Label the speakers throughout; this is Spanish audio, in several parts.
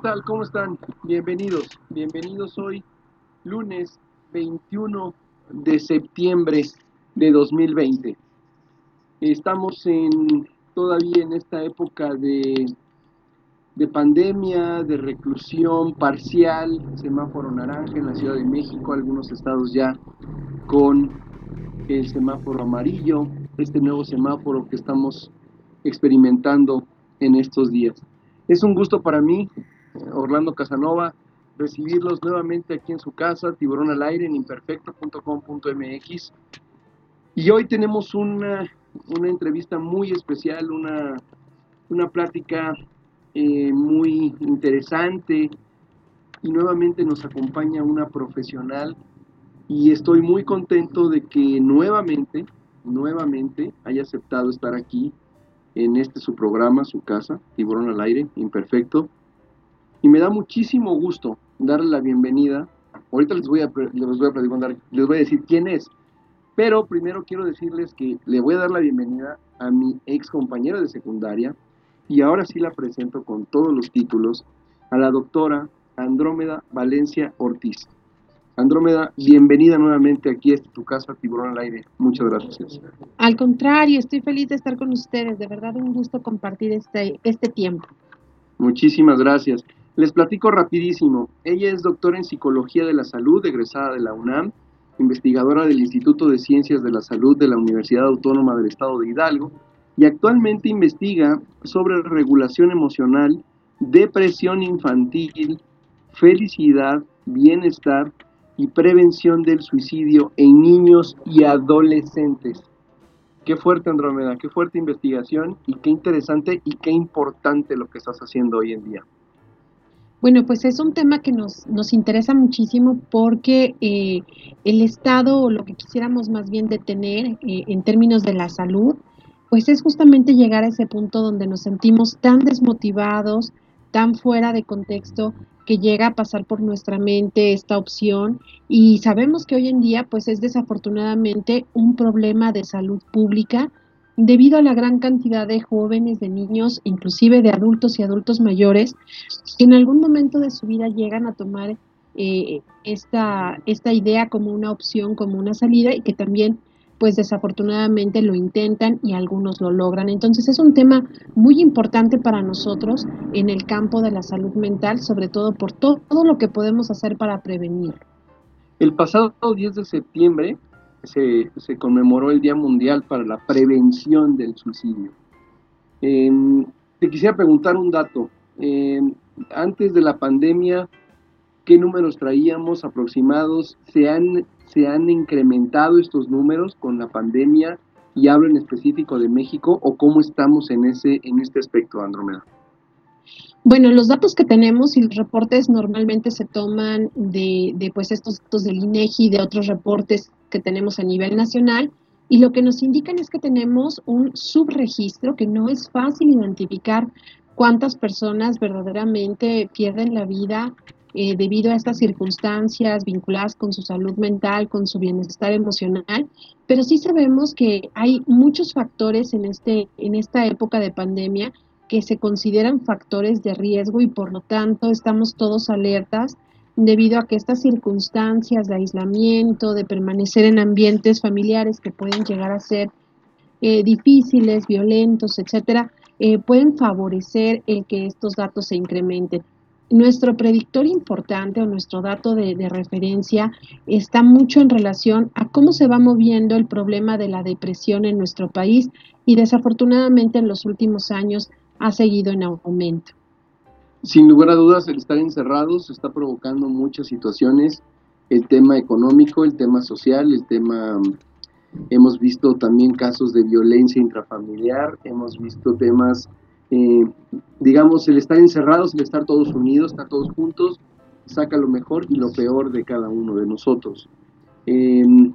Speaker 1: ¿Qué tal? ¿Cómo están? Bienvenidos. Bienvenidos hoy, lunes 21 de septiembre de 2020. Estamos en todavía en esta época de, de pandemia, de reclusión parcial, semáforo naranja en la Ciudad de México, algunos estados ya con el semáforo amarillo, este nuevo semáforo que estamos experimentando en estos días. Es un gusto para mí, Orlando Casanova, recibirlos nuevamente aquí en su casa, Tiburón al Aire, en imperfecto.com.mx. Y hoy tenemos una, una, entrevista muy especial, una, una plática eh, muy interesante y nuevamente nos acompaña una profesional y estoy muy contento de que nuevamente, nuevamente haya aceptado estar aquí en este su programa, su casa, Tiburón al Aire, Imperfecto. Y me da muchísimo gusto darle la bienvenida. Ahorita les voy a, les voy a, les voy a decir quién es. Pero primero quiero decirles que le voy a dar la bienvenida a mi ex compañera de secundaria y ahora sí la presento con todos los títulos a la doctora Andrómeda Valencia Ortiz. Andrómeda, bienvenida nuevamente aquí a tu casa, Tiburón al Aire. Muchas gracias.
Speaker 2: Al contrario, estoy feliz de estar con ustedes. De verdad, un gusto compartir este, este tiempo.
Speaker 1: Muchísimas gracias. Les platico rapidísimo. Ella es doctora en Psicología de la Salud, egresada de la UNAM, investigadora del Instituto de Ciencias de la Salud de la Universidad Autónoma del Estado de Hidalgo y actualmente investiga sobre regulación emocional, depresión infantil, felicidad, bienestar y prevención del suicidio en niños y adolescentes. Qué fuerte, Andrómeda, qué fuerte investigación y qué interesante y qué importante lo que estás haciendo hoy en día.
Speaker 2: Bueno, pues es un tema que nos, nos interesa muchísimo porque eh, el Estado, o lo que quisiéramos más bien detener eh, en términos de la salud, pues es justamente llegar a ese punto donde nos sentimos tan desmotivados, tan fuera de contexto, que llega a pasar por nuestra mente esta opción. Y sabemos que hoy en día pues es desafortunadamente un problema de salud pública debido a la gran cantidad de jóvenes, de niños, inclusive de adultos y adultos mayores, que en algún momento de su vida llegan a tomar eh, esta, esta idea como una opción, como una salida y que también pues desafortunadamente lo intentan y algunos lo logran. Entonces es un tema muy importante para nosotros en el campo de la salud mental, sobre todo por todo, lo que podemos hacer para prevenir.
Speaker 1: El pasado 10 de septiembre se, conmemoró el Día Mundial para la Prevención del Suicidio. Em, te quisiera preguntar un dato. Em, antes de la pandemia, ¿qué números traíamos aproximados? ¿Se han se han incrementado estos números con la pandemia y hablo en específico de México o cómo estamos en ese en este aspecto, Andrómeda?
Speaker 2: Bueno, los datos que tenemos y los reportes normalmente se toman de, de pues estos datos del INEGI y de otros reportes que tenemos a nivel nacional y lo que nos indican es que tenemos un subregistro que no es fácil identificar cuántas personas verdaderamente pierden la vida eh, debido a estas circunstancias vinculadas con su salud mental, con su bienestar emocional, pero sí sabemos que hay muchos factores en, este, en esta época de pandemia que se consideran factores de riesgo y por lo tanto estamos todos alertas debido a que estas circunstancias de aislamiento, de permanecer en ambientes familiares que pueden llegar a ser eh, difíciles, violentos, etcétera, eh, pueden favorecer el que estos datos se incrementen nuestro predictor importante o nuestro dato de, referencia está mucho en relación a cómo se va moviendo el problema de la depresión en nuestro país y desafortunadamente en los últimos años ha seguido en aumento.
Speaker 1: Sin lugar a dudas, el estar encerrados está provocando muchas situaciones, el tema económico, el tema social, el tema... Hemos visto también casos de violencia intrafamiliar, hemos visto temas eh, digamos, el estar encerrados, el estar todos unidos, estar todos juntos, saca lo mejor y lo peor de cada uno de nosotros. Em,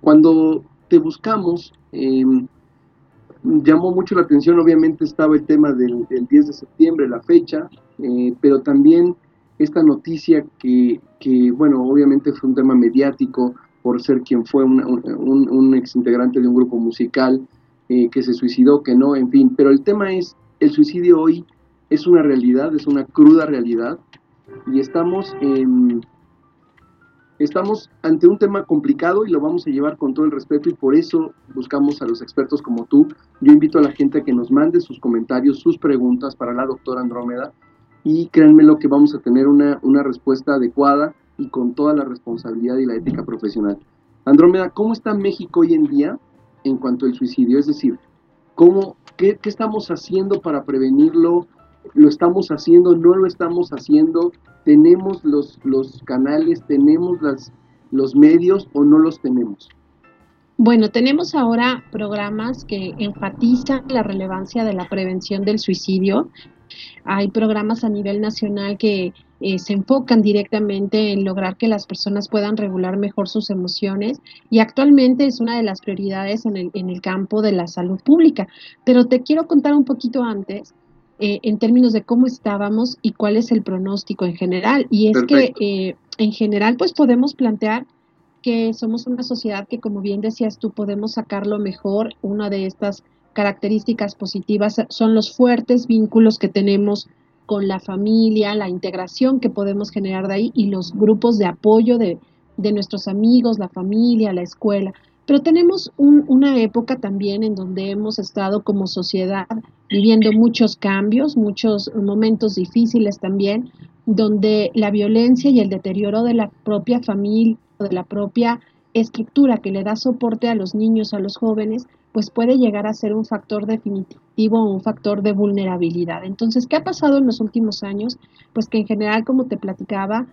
Speaker 1: cuando te buscamos, em, llamó mucho la atención, obviamente estaba el tema del, 10 de septiembre, la fecha, eh, pero también esta noticia que, que, bueno, obviamente fue un tema mediático por ser quien fue un, un, un ex integrante de un grupo musical eh, que se suicidó, que no, en fin, pero el tema es el suicidio hoy es una realidad, es una cruda realidad, y estamos en Estamos ante un tema complicado y lo vamos a llevar con todo el respeto y por eso buscamos a los expertos como tú. Yo invito a la gente a que nos mande sus comentarios, sus preguntas para la doctora Andrómeda y créanme lo que vamos a tener una, una respuesta adecuada y con toda la responsabilidad y la ética profesional. Andrómeda, ¿cómo está México hoy en día en cuanto al suicidio? Es decir, ¿cómo, qué, ¿qué estamos haciendo para prevenirlo? ¿Lo estamos haciendo? ¿No lo estamos haciendo? ¿Tenemos los, los canales? ¿Tenemos las, los medios o no los tenemos?
Speaker 2: Bueno, tenemos ahora programas que enfatizan la relevancia de la prevención del suicidio. Hay programas a nivel nacional que eh, se enfocan directamente en lograr que las personas puedan regular mejor sus emociones y actualmente es una de las prioridades en el, en el campo de la salud pública. Pero te quiero contar un poquito antes eh, en términos de cómo estábamos y cuál es el pronóstico en general. Y es que eh, en general pues podemos plantear que somos una sociedad que como bien decías tú podemos sacarlo mejor. Una de estas características positivas son los fuertes vínculos que tenemos con la familia, la integración que podemos generar de ahí y los grupos de apoyo de, de nuestros amigos, la familia, la escuela. Pero tenemos una época también en donde hemos estado como sociedad viviendo muchos cambios, muchos momentos difíciles también, donde la violencia y el deterioro de la propia familia, de la propia estructura que le da soporte a los niños, a los jóvenes, pues puede llegar a ser un factor definitivo o un factor de vulnerabilidad. Entonces, ¿qué ha pasado en los últimos años? Pues que en general, como te platicaba,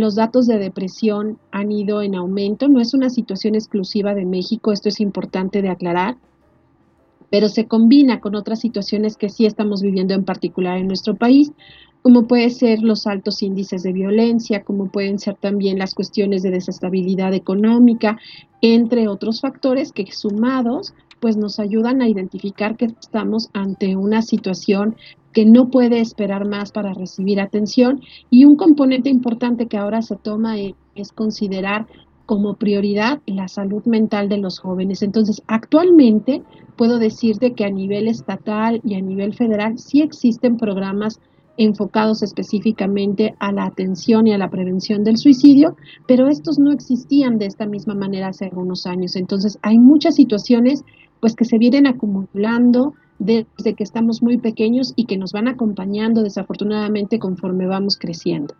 Speaker 2: los datos de depresión han ido en aumento. No es una situación exclusiva de México, esto es importante de aclarar, pero se combina con otras situaciones que sí estamos viviendo en particular en nuestro país, como pueden ser los altos índices de violencia, como pueden ser también las cuestiones de desestabilidad económica, entre otros factores que sumados pues nos ayudan a identificar que estamos ante una situación que no puede esperar más para recibir atención y un componente importante que ahora se toma es considerar como prioridad la salud mental de los jóvenes. Entonces, actualmente puedo decirte que a nivel estatal y a nivel federal sí existen programas enfocados específicamente a la atención y a la prevención del suicidio, pero estos no existían de esta misma manera hace algunos años. Entonces, hay muchas situaciones pues que se vienen acumulando desde que estamos muy pequeños y que nos van acompañando desafortunadamente conforme vamos creciendo.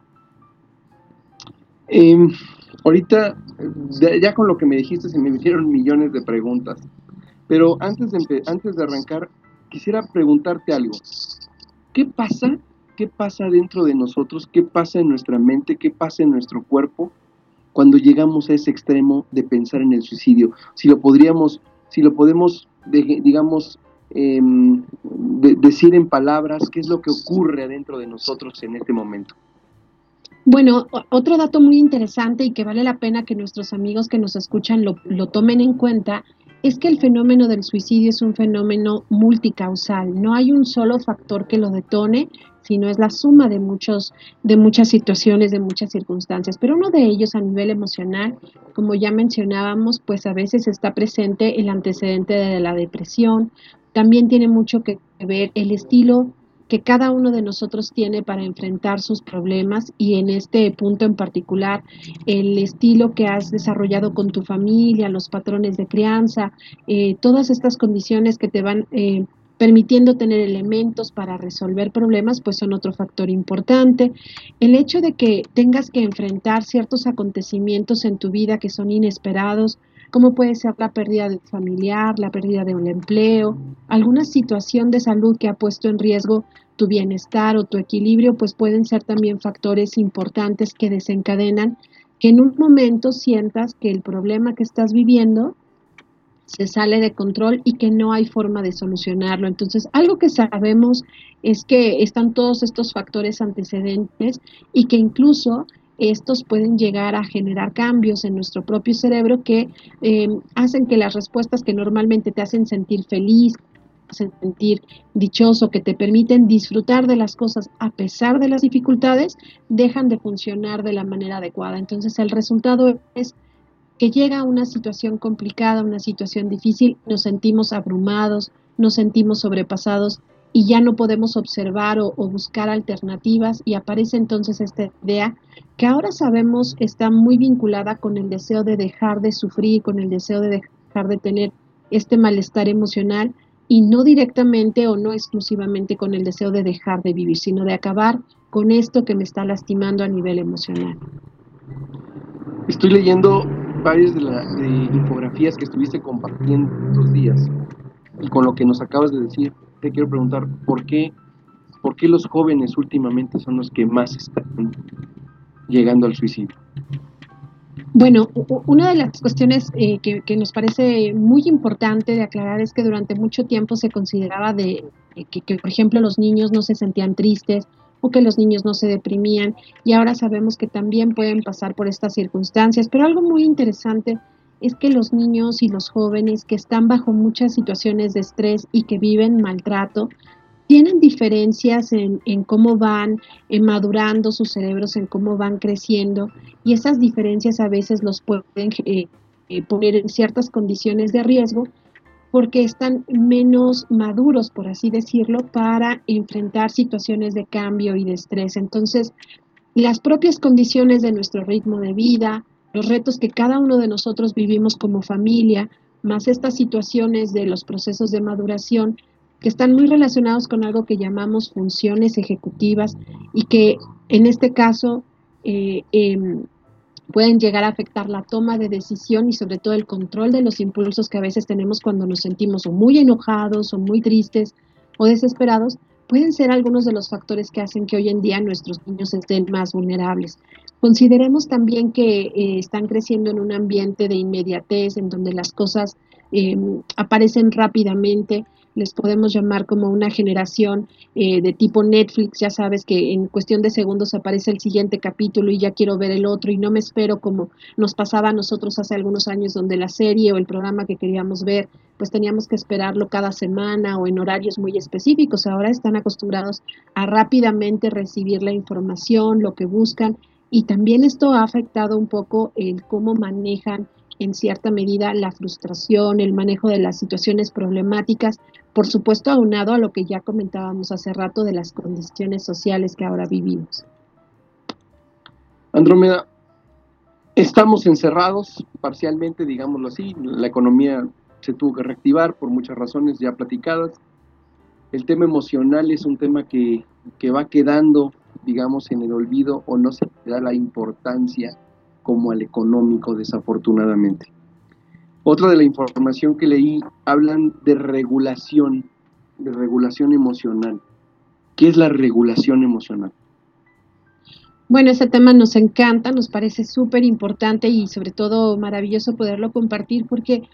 Speaker 1: Em, ahorita, ya con lo que me dijiste, se me hicieron millones de preguntas, pero antes de, antes de arrancar, quisiera preguntarte algo. ¿Qué pasa? ¿Qué pasa dentro de nosotros? ¿Qué pasa en nuestra mente? ¿Qué pasa en nuestro cuerpo cuando llegamos a ese extremo de pensar en el suicidio? Si lo podríamos, si lo podemos, digamos, Em, decir en palabras qué es lo que ocurre adentro de nosotros en este momento.
Speaker 2: Bueno, otro dato muy interesante y que vale la pena que nuestros amigos que nos escuchan lo, lo, tomen en cuenta es que el fenómeno del suicidio es un fenómeno multicausal. No hay un solo factor que lo detone, sino es la suma de, muchos, de muchas situaciones, de muchas circunstancias. Pero uno de ellos a nivel emocional, como ya mencionábamos, pues a veces está presente el antecedente de la depresión también tiene mucho que ver el estilo que cada uno de nosotros tiene para enfrentar sus problemas y en este punto en particular el estilo que has desarrollado con tu familia, los patrones de crianza, eh, todas estas condiciones que te van eh, permitiendo tener elementos para resolver problemas, pues son otro factor importante. El hecho de que tengas que enfrentar ciertos acontecimientos en tu vida que son inesperados, como puede ser la pérdida de familiar, la pérdida de un empleo, alguna situación de salud que ha puesto en riesgo tu bienestar o tu equilibrio, pues pueden ser también factores importantes que desencadenan que en un momento sientas que el problema que estás viviendo se sale de control y que no hay forma de solucionarlo. Entonces, algo que sabemos es que están todos estos factores antecedentes y que incluso estos pueden llegar a generar cambios en nuestro propio cerebro que eh, hacen que las respuestas que normalmente te hacen sentir feliz, sentir dichoso, que te permiten disfrutar de las cosas a pesar de las dificultades, dejan de funcionar de la manera adecuada. Entonces el resultado es que llega una situación complicada, una situación difícil, nos sentimos abrumados, nos sentimos sobrepasados y ya no podemos observar o, buscar alternativas y aparece entonces esta idea que ahora sabemos está muy vinculada con el deseo de dejar de sufrir, con el deseo de dejar de tener este malestar emocional y no directamente o no exclusivamente con el deseo de dejar de vivir, sino de acabar con esto que me está lastimando a nivel emocional.
Speaker 1: Estoy leyendo varias de, las infografías que estuviste compartiendo estos días y con lo que nos acabas de decir, te quiero preguntar, ¿por qué, por qué los jóvenes últimamente son los que más están llegando al suicidio?
Speaker 2: Bueno, una de las cuestiones eh, que, nos parece muy importante de aclarar es que durante mucho tiempo se consideraba de que, que, por ejemplo, los niños no se sentían tristes o que los niños no se deprimían y ahora sabemos que también pueden pasar por estas circunstancias. Pero algo muy interesante es que los niños y los jóvenes que están bajo muchas situaciones de estrés y que viven maltrato, tienen diferencias en, cómo van eh, madurando sus cerebros, en cómo van creciendo, y esas diferencias a veces los pueden eh, eh, poner en ciertas condiciones de riesgo porque están menos maduros, por así decirlo, para enfrentar situaciones de cambio y de estrés. Entonces, las propias condiciones de nuestro ritmo de vida, los retos que cada uno de nosotros vivimos como familia, más estas situaciones de los procesos de maduración, que están muy relacionados con algo que llamamos funciones ejecutivas y que en este caso eh, em, pueden llegar a afectar la toma de decisión y sobre todo el control de los impulsos que a veces tenemos cuando nos sentimos o muy enojados o muy tristes o desesperados, pueden ser algunos de los factores que hacen que hoy en día nuestros niños estén más vulnerables. Consideremos también que eh, están creciendo en un ambiente de inmediatez, en donde las cosas em, aparecen rápidamente, les podemos llamar como una generación eh, de tipo Netflix, ya sabes que en cuestión de segundos aparece el siguiente capítulo y ya quiero ver el otro y no me espero como nos pasaba a nosotros hace algunos años donde la serie o el programa que queríamos ver pues teníamos que esperarlo cada semana o en horarios muy específicos. Ahora están acostumbrados a rápidamente recibir la información, lo que buscan y también esto ha afectado un poco el cómo manejan en cierta medida la frustración, el manejo de las situaciones problemáticas, por supuesto aunado a lo que ya comentábamos hace rato de las condiciones sociales que ahora vivimos.
Speaker 1: Andrómeda, estamos encerrados parcialmente, digámoslo así, la economía se tuvo que reactivar por muchas razones ya platicadas. El tema emocional es un tema que, que va quedando, digamos, en el olvido o no se da la importancia como al económico, desafortunadamente. Otra de la información que leí, hablan de regulación, de regulación emocional. ¿Qué es la regulación emocional?
Speaker 2: Bueno, ese tema nos encanta, nos parece súper importante y sobre todo maravilloso poderlo compartir porque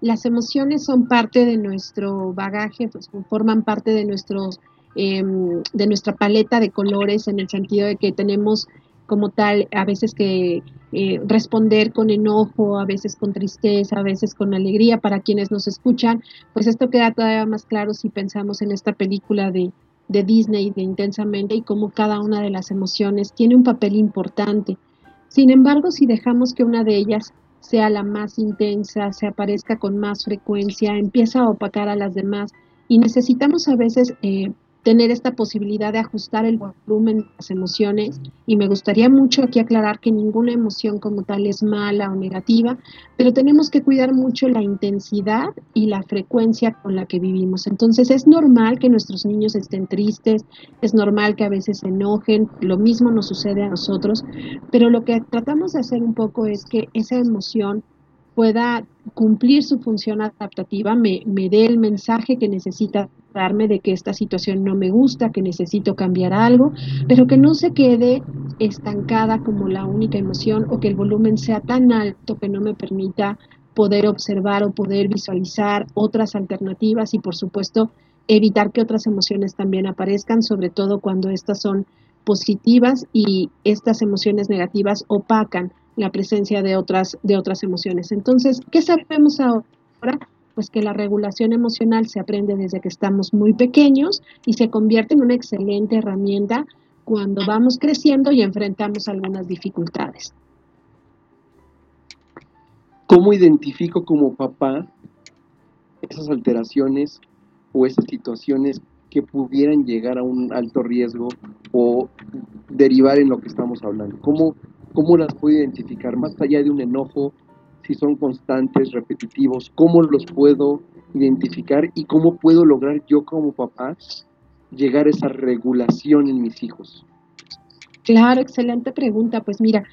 Speaker 2: las emociones son parte de nuestro bagaje, pues, forman parte de, nuestros, em, de nuestra paleta de colores en el sentido de que tenemos como tal, a veces que eh, responder con enojo, a veces con tristeza, a veces con alegría para quienes nos escuchan, pues esto queda todavía más claro si pensamos en esta película de, de Disney de Intensamente y cómo cada una de las emociones tiene un papel importante. Sin embargo, si dejamos que una de ellas sea la más intensa, se aparezca con más frecuencia, empieza a opacar a las demás y necesitamos a veces eh, tener esta posibilidad de ajustar el volumen de las emociones y me gustaría mucho aquí aclarar que ninguna emoción como tal es mala o negativa, pero tenemos que cuidar mucho la intensidad y la frecuencia con la que vivimos. Entonces es normal que nuestros niños estén tristes, es normal que a veces se enojen, lo mismo nos sucede a nosotros, pero lo que tratamos de hacer un poco es que esa emoción pueda cumplir su función adaptativa, me, me dé el mensaje que necesita de que esta situación no me gusta, que necesito cambiar algo, pero que no se quede estancada como la única emoción o que el volumen sea tan alto que no me permita poder observar o poder visualizar otras alternativas y por supuesto evitar que otras emociones también aparezcan, sobre todo cuando estas son positivas y estas emociones negativas opacan la presencia de otras, de otras emociones. Entonces, ¿qué sabemos ahora? Pues que la regulación emocional se aprende desde que estamos muy pequeños y se convierte en una excelente herramienta cuando vamos creciendo y enfrentamos algunas dificultades.
Speaker 1: ¿Cómo identifico como papá esas alteraciones o esas situaciones que pudieran llegar a un alto riesgo o derivar en lo que estamos hablando? ¿Cómo, cómo las puedo identificar? Más allá de un enojo, si son constantes, repetitivos, ¿cómo los puedo identificar y cómo puedo lograr yo como papá llegar a esa regulación en mis hijos?
Speaker 2: Claro, excelente pregunta. Pues mira,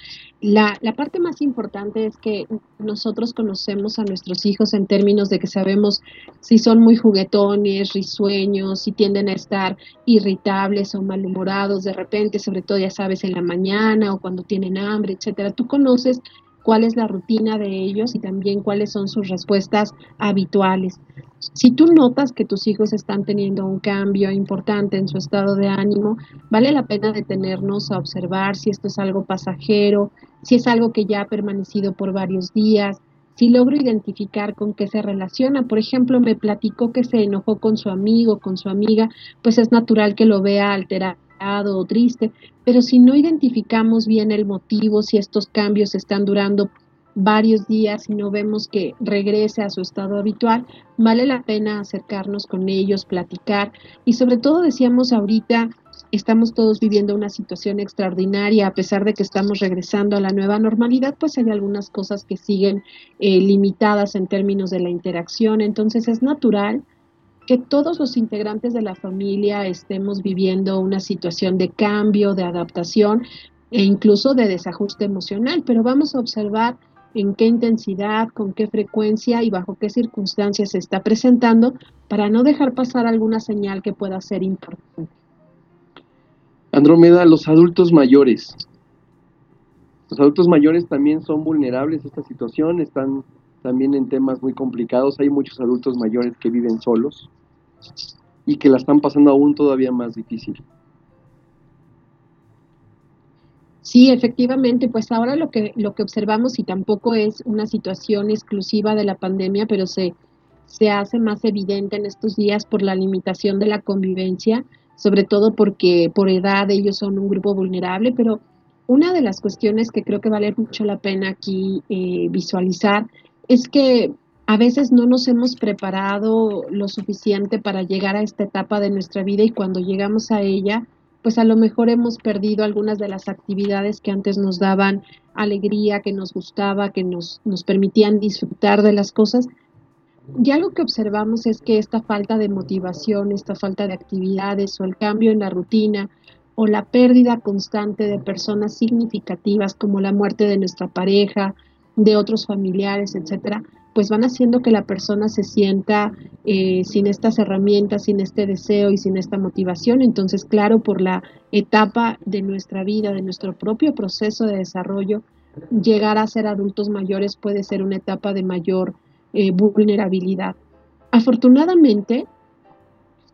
Speaker 2: la, la, parte más importante es que nosotros conocemos a nuestros hijos en términos de que sabemos si son muy juguetones, risueños, si tienden a estar irritables o malhumorados de repente, sobre todo ya sabes en la mañana o cuando tienen hambre, etcétera. Tú conoces cuál es la rutina de ellos y también cuáles son sus respuestas habituales. Si tú notas que tus hijos están teniendo un cambio importante en su estado de ánimo, vale la pena detenernos a observar si esto es algo pasajero, si es algo que ya ha permanecido por varios días, si logro identificar con qué se relaciona. Por ejemplo, me platicó que se enojó con su amigo, con su amiga, pues es natural que lo vea alterado o triste, pero si no identificamos bien el motivo, si estos cambios están durando varios días y no vemos que regrese a su estado habitual, vale la pena acercarnos con ellos, platicar. Y sobre todo decíamos ahorita, estamos todos viviendo una situación extraordinaria, a pesar de que estamos regresando a la nueva normalidad, pues hay algunas cosas que siguen eh, limitadas en términos de la interacción, entonces es natural que todos los integrantes de la familia estemos viviendo una situación de cambio, de adaptación e incluso de desajuste emocional, pero vamos a observar en qué intensidad, con qué frecuencia y bajo qué circunstancias se está presentando para no dejar pasar alguna señal que pueda ser importante.
Speaker 1: Andrómeda, los adultos mayores. Los adultos mayores también son vulnerables a esta situación, están también en temas muy complicados. Hay muchos adultos mayores que viven solos y que la están pasando aún todavía más difícil.
Speaker 2: Sí, efectivamente, pues ahora lo que, lo que observamos y tampoco es una situación exclusiva de la pandemia, pero se, se hace más evidente en estos días por la limitación de la convivencia, sobre todo porque por edad ellos son un grupo vulnerable, pero una de las cuestiones que creo que vale mucho la pena aquí eh, visualizar es que a veces no nos hemos preparado lo suficiente para llegar a esta etapa de nuestra vida y cuando llegamos a ella, pues a lo mejor hemos perdido algunas de las actividades que antes nos daban alegría, que nos gustaba, que nos, nos permitían disfrutar de las cosas. Y algo que observamos es que esta falta de motivación, esta falta de actividades o el cambio en la rutina o la pérdida constante de personas significativas como la muerte de nuestra pareja, de otros familiares, etcétera, pues van haciendo que la persona se sienta eh, sin estas herramientas, sin este deseo y sin esta motivación. Entonces, claro, por la etapa de nuestra vida, de nuestro propio proceso de desarrollo, llegar a ser adultos mayores puede ser una etapa de mayor eh, vulnerabilidad. Afortunadamente,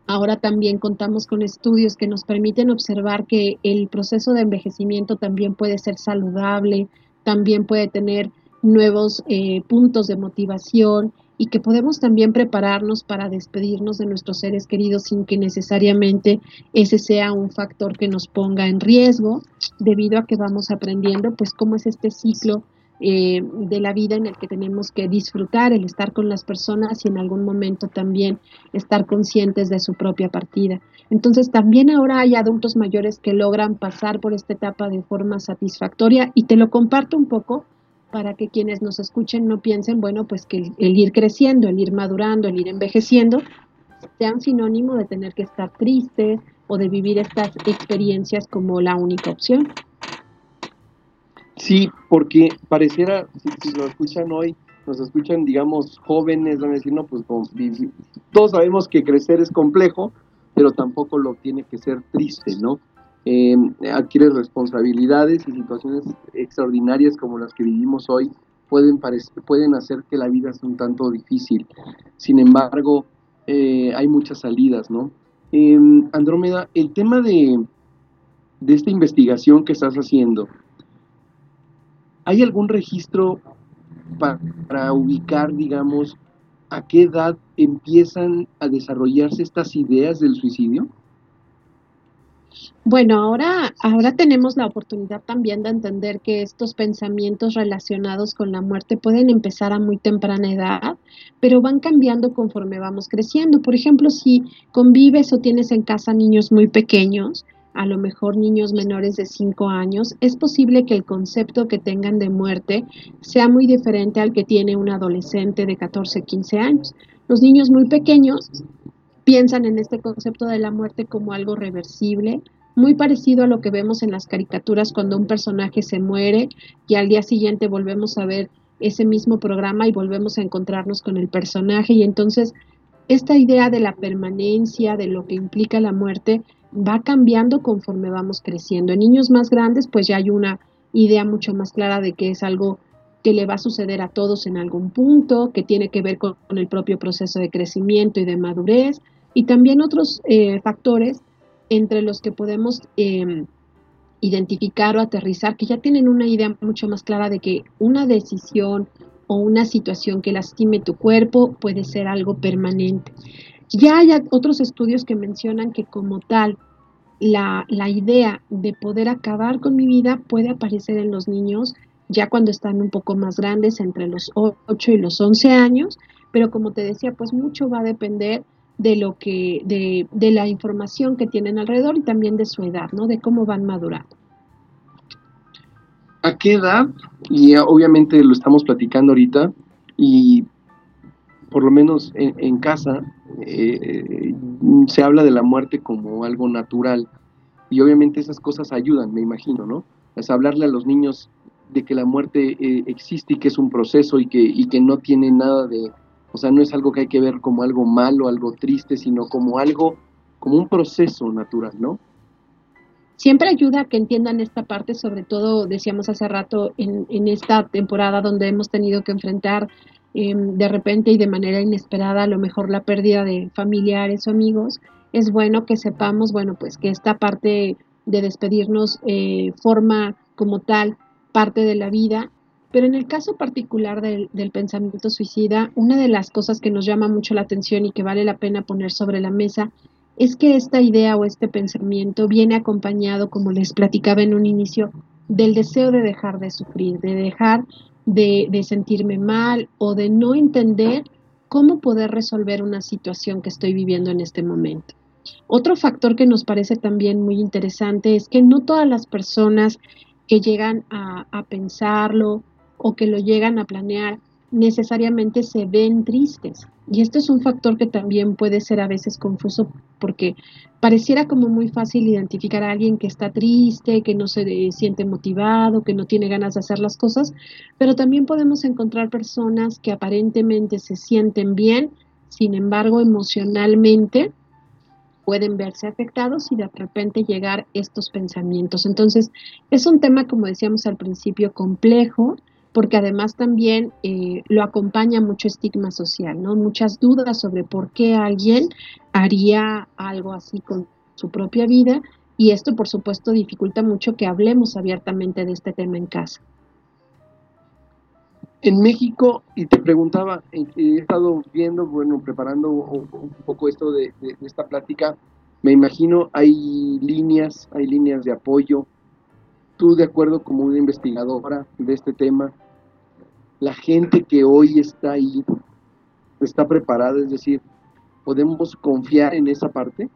Speaker 2: ahora también contamos con estudios que nos permiten observar que el proceso de envejecimiento también puede ser saludable, también puede tener nuevos eh, puntos de motivación y que podemos también prepararnos para despedirnos de nuestros seres queridos sin que necesariamente ese sea un factor que nos ponga en riesgo, debido a que vamos aprendiendo pues cómo es este ciclo eh, de la vida en el que tenemos que disfrutar el estar con las personas y en algún momento también estar conscientes de su propia partida. Entonces también ahora hay adultos mayores que logran pasar por esta etapa de forma satisfactoria y te lo comparto un poco para que quienes nos escuchen no piensen, bueno, pues que el, ir creciendo, el ir madurando, el ir envejeciendo, sean sinónimo de tener que estar tristes o de vivir estas experiencias como la única opción.
Speaker 1: Sí, porque pareciera, si, lo escuchan hoy, nos escuchan, digamos, jóvenes, van a decir, no, pues todos sabemos que crecer es complejo, pero tampoco lo tiene que ser triste, ¿no? Eh, adquiere responsabilidades y situaciones extraordinarias como las que vivimos hoy pueden, pueden hacer que la vida sea un tanto difícil. Sin embargo, eh, hay muchas salidas, ¿no? Em, Andrómeda, el tema de, de esta investigación que estás haciendo, ¿hay algún registro para ubicar, digamos, a qué edad empiezan a desarrollarse estas ideas del suicidio?
Speaker 2: Bueno, ahora, ahora tenemos la oportunidad también de entender que estos pensamientos relacionados con la muerte pueden empezar a muy temprana edad, pero van cambiando conforme vamos creciendo. Por ejemplo, si convives o tienes en casa niños muy pequeños, a lo mejor niños menores de 5 años, es posible que el concepto que tengan de muerte sea muy diferente al que tiene un adolescente de 14, 15 años. Los niños muy pequeños piensan en este concepto de la muerte como algo reversible, muy parecido a lo que vemos en las caricaturas cuando un personaje se muere y al día siguiente volvemos a ver ese mismo programa y volvemos a encontrarnos con el personaje y entonces esta idea de la permanencia, de lo que implica la muerte, va cambiando conforme vamos creciendo. En niños más grandes pues ya hay una idea mucho más clara de que es algo que le va a suceder a todos en algún punto, que tiene que ver con, el propio proceso de crecimiento y de madurez, y también otros eh, factores entre los que podemos em, identificar o aterrizar, que ya tienen una idea mucho más clara de que una decisión o una situación que lastime tu cuerpo puede ser algo permanente. Ya hay otros estudios que mencionan que como tal, la, la idea de poder acabar con mi vida puede aparecer en los niños ya cuando están un poco más grandes, entre los 8 y los 11 años, pero como te decía, pues mucho va a depender de lo que, de, de la información que tienen alrededor y también de su edad, ¿no? De cómo van madurando.
Speaker 1: ¿A qué edad? Y obviamente lo estamos platicando ahorita, y por lo menos en, casa eh, se habla de la muerte como algo natural, y obviamente esas cosas ayudan, me imagino, ¿no? Es hablarle a los niños de que la muerte eh, existe y que es un proceso y que, y que no tiene nada de, o sea, no es algo que hay que ver como algo malo, algo triste, sino como algo, como un proceso natural, ¿no?
Speaker 2: Siempre ayuda a que entiendan esta parte, sobre todo, decíamos hace rato, en, en esta temporada donde hemos tenido que enfrentar em, de repente y de manera inesperada a lo mejor la pérdida de familiares o amigos, es bueno que sepamos, bueno, pues que esta parte de despedirnos eh, forma como tal parte de la vida, pero en el caso particular del, pensamiento suicida, una de las cosas que nos llama mucho la atención y que vale la pena poner sobre la mesa es que esta idea o este pensamiento viene acompañado, como les platicaba en un inicio, del deseo de dejar de sufrir, de dejar de, sentirme mal o de no entender cómo poder resolver una situación que estoy viviendo en este momento. Otro factor que nos parece también muy interesante es que no todas las personas que llegan a, pensarlo o que lo llegan a planear necesariamente se ven tristes. Y esto es un factor que también puede ser a veces confuso porque pareciera como muy fácil identificar a alguien que está triste, que no se siente motivado, que no tiene ganas de hacer las cosas, pero también podemos encontrar personas que aparentemente se sienten bien, sin embargo emocionalmente pueden verse afectados y de repente llegar estos pensamientos. Entonces, es un tema, como decíamos al principio, complejo, porque además también eh, lo acompaña mucho estigma social, ¿no? Muchas dudas sobre por qué alguien haría algo así con su propia vida y esto, por supuesto, dificulta mucho que hablemos abiertamente de este tema en casa.
Speaker 1: En México, y te preguntaba, he estado viendo, bueno, preparando un poco esto de, esta plática, me imagino hay líneas, hay líneas de apoyo. Tú, de acuerdo como una investigadora de este tema, la gente que hoy está ahí está preparada, es decir, ¿podemos confiar en esa parte?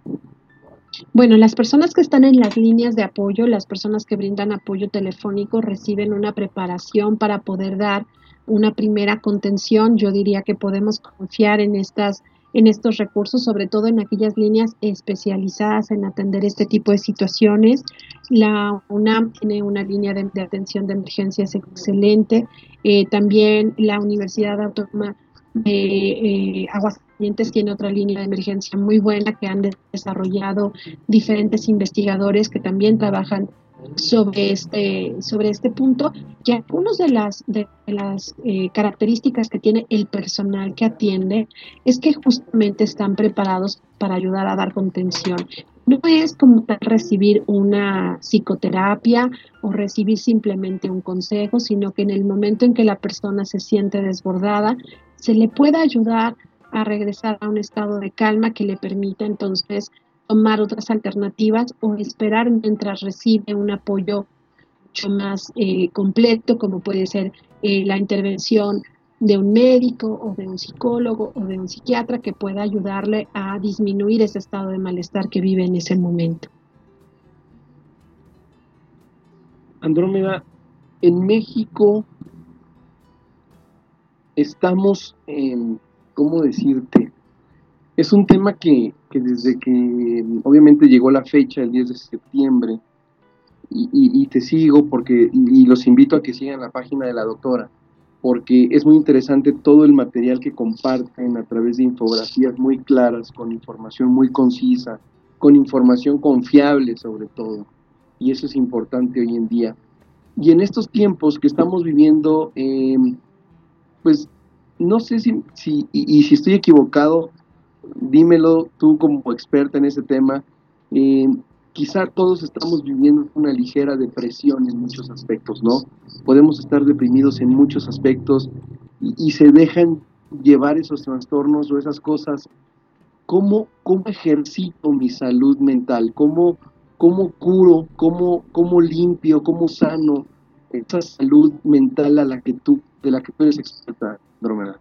Speaker 2: Bueno, las personas que están en las líneas de apoyo, las personas que brindan apoyo telefónico, reciben una preparación para poder dar una primera contención, yo diría que podemos confiar en estas en estos recursos, sobre todo en aquellas líneas especializadas en atender este tipo de situaciones. La UNAM tiene una línea de, atención de emergencias excelente. Eh, también la Universidad Autónoma de eh, Aguascalientes tiene otra línea de emergencia muy buena que han desarrollado diferentes investigadores que también trabajan sobre este, sobre este punto y algunas de las, de las eh, características que tiene el personal que atiende es que justamente están preparados para ayudar a dar contención. No es como recibir una psicoterapia o recibir simplemente un consejo, sino que en el momento en que la persona se siente desbordada, se le pueda ayudar a regresar a un estado de calma que le permita entonces tomar otras alternativas o esperar mientras recibe un apoyo mucho más eh, completo, como puede ser eh, la intervención de un médico o de un psicólogo o de un psiquiatra que pueda ayudarle a disminuir ese estado de malestar que vive en ese momento.
Speaker 1: Andrómeda, en México estamos en, ¿cómo decirte? Es un tema que, desde que obviamente llegó la fecha, el 10 de septiembre, y, te sigo porque, y, los invito a que sigan la página de la doctora, porque es muy interesante todo el material que comparten a través de infografías muy claras, con información muy concisa, con información confiable sobre todo, y eso es importante hoy en día. Y en estos tiempos que estamos viviendo, em, pues no sé si, si y, si estoy equivocado, dímelo tú como experta en ese tema. Quizá todos estamos viviendo una ligera depresión en muchos aspectos, ¿no? Podemos estar deprimidos en muchos aspectos y, se dejan llevar esos trastornos o esas cosas. ¿Cómo, cómo ejercito mi salud mental? ¿Cómo, cómo curo? ¿Cómo, ¿Cómo limpio? ¿Cómo sano esa salud mental a la que tú, de la que tú eres experta, Dromeda?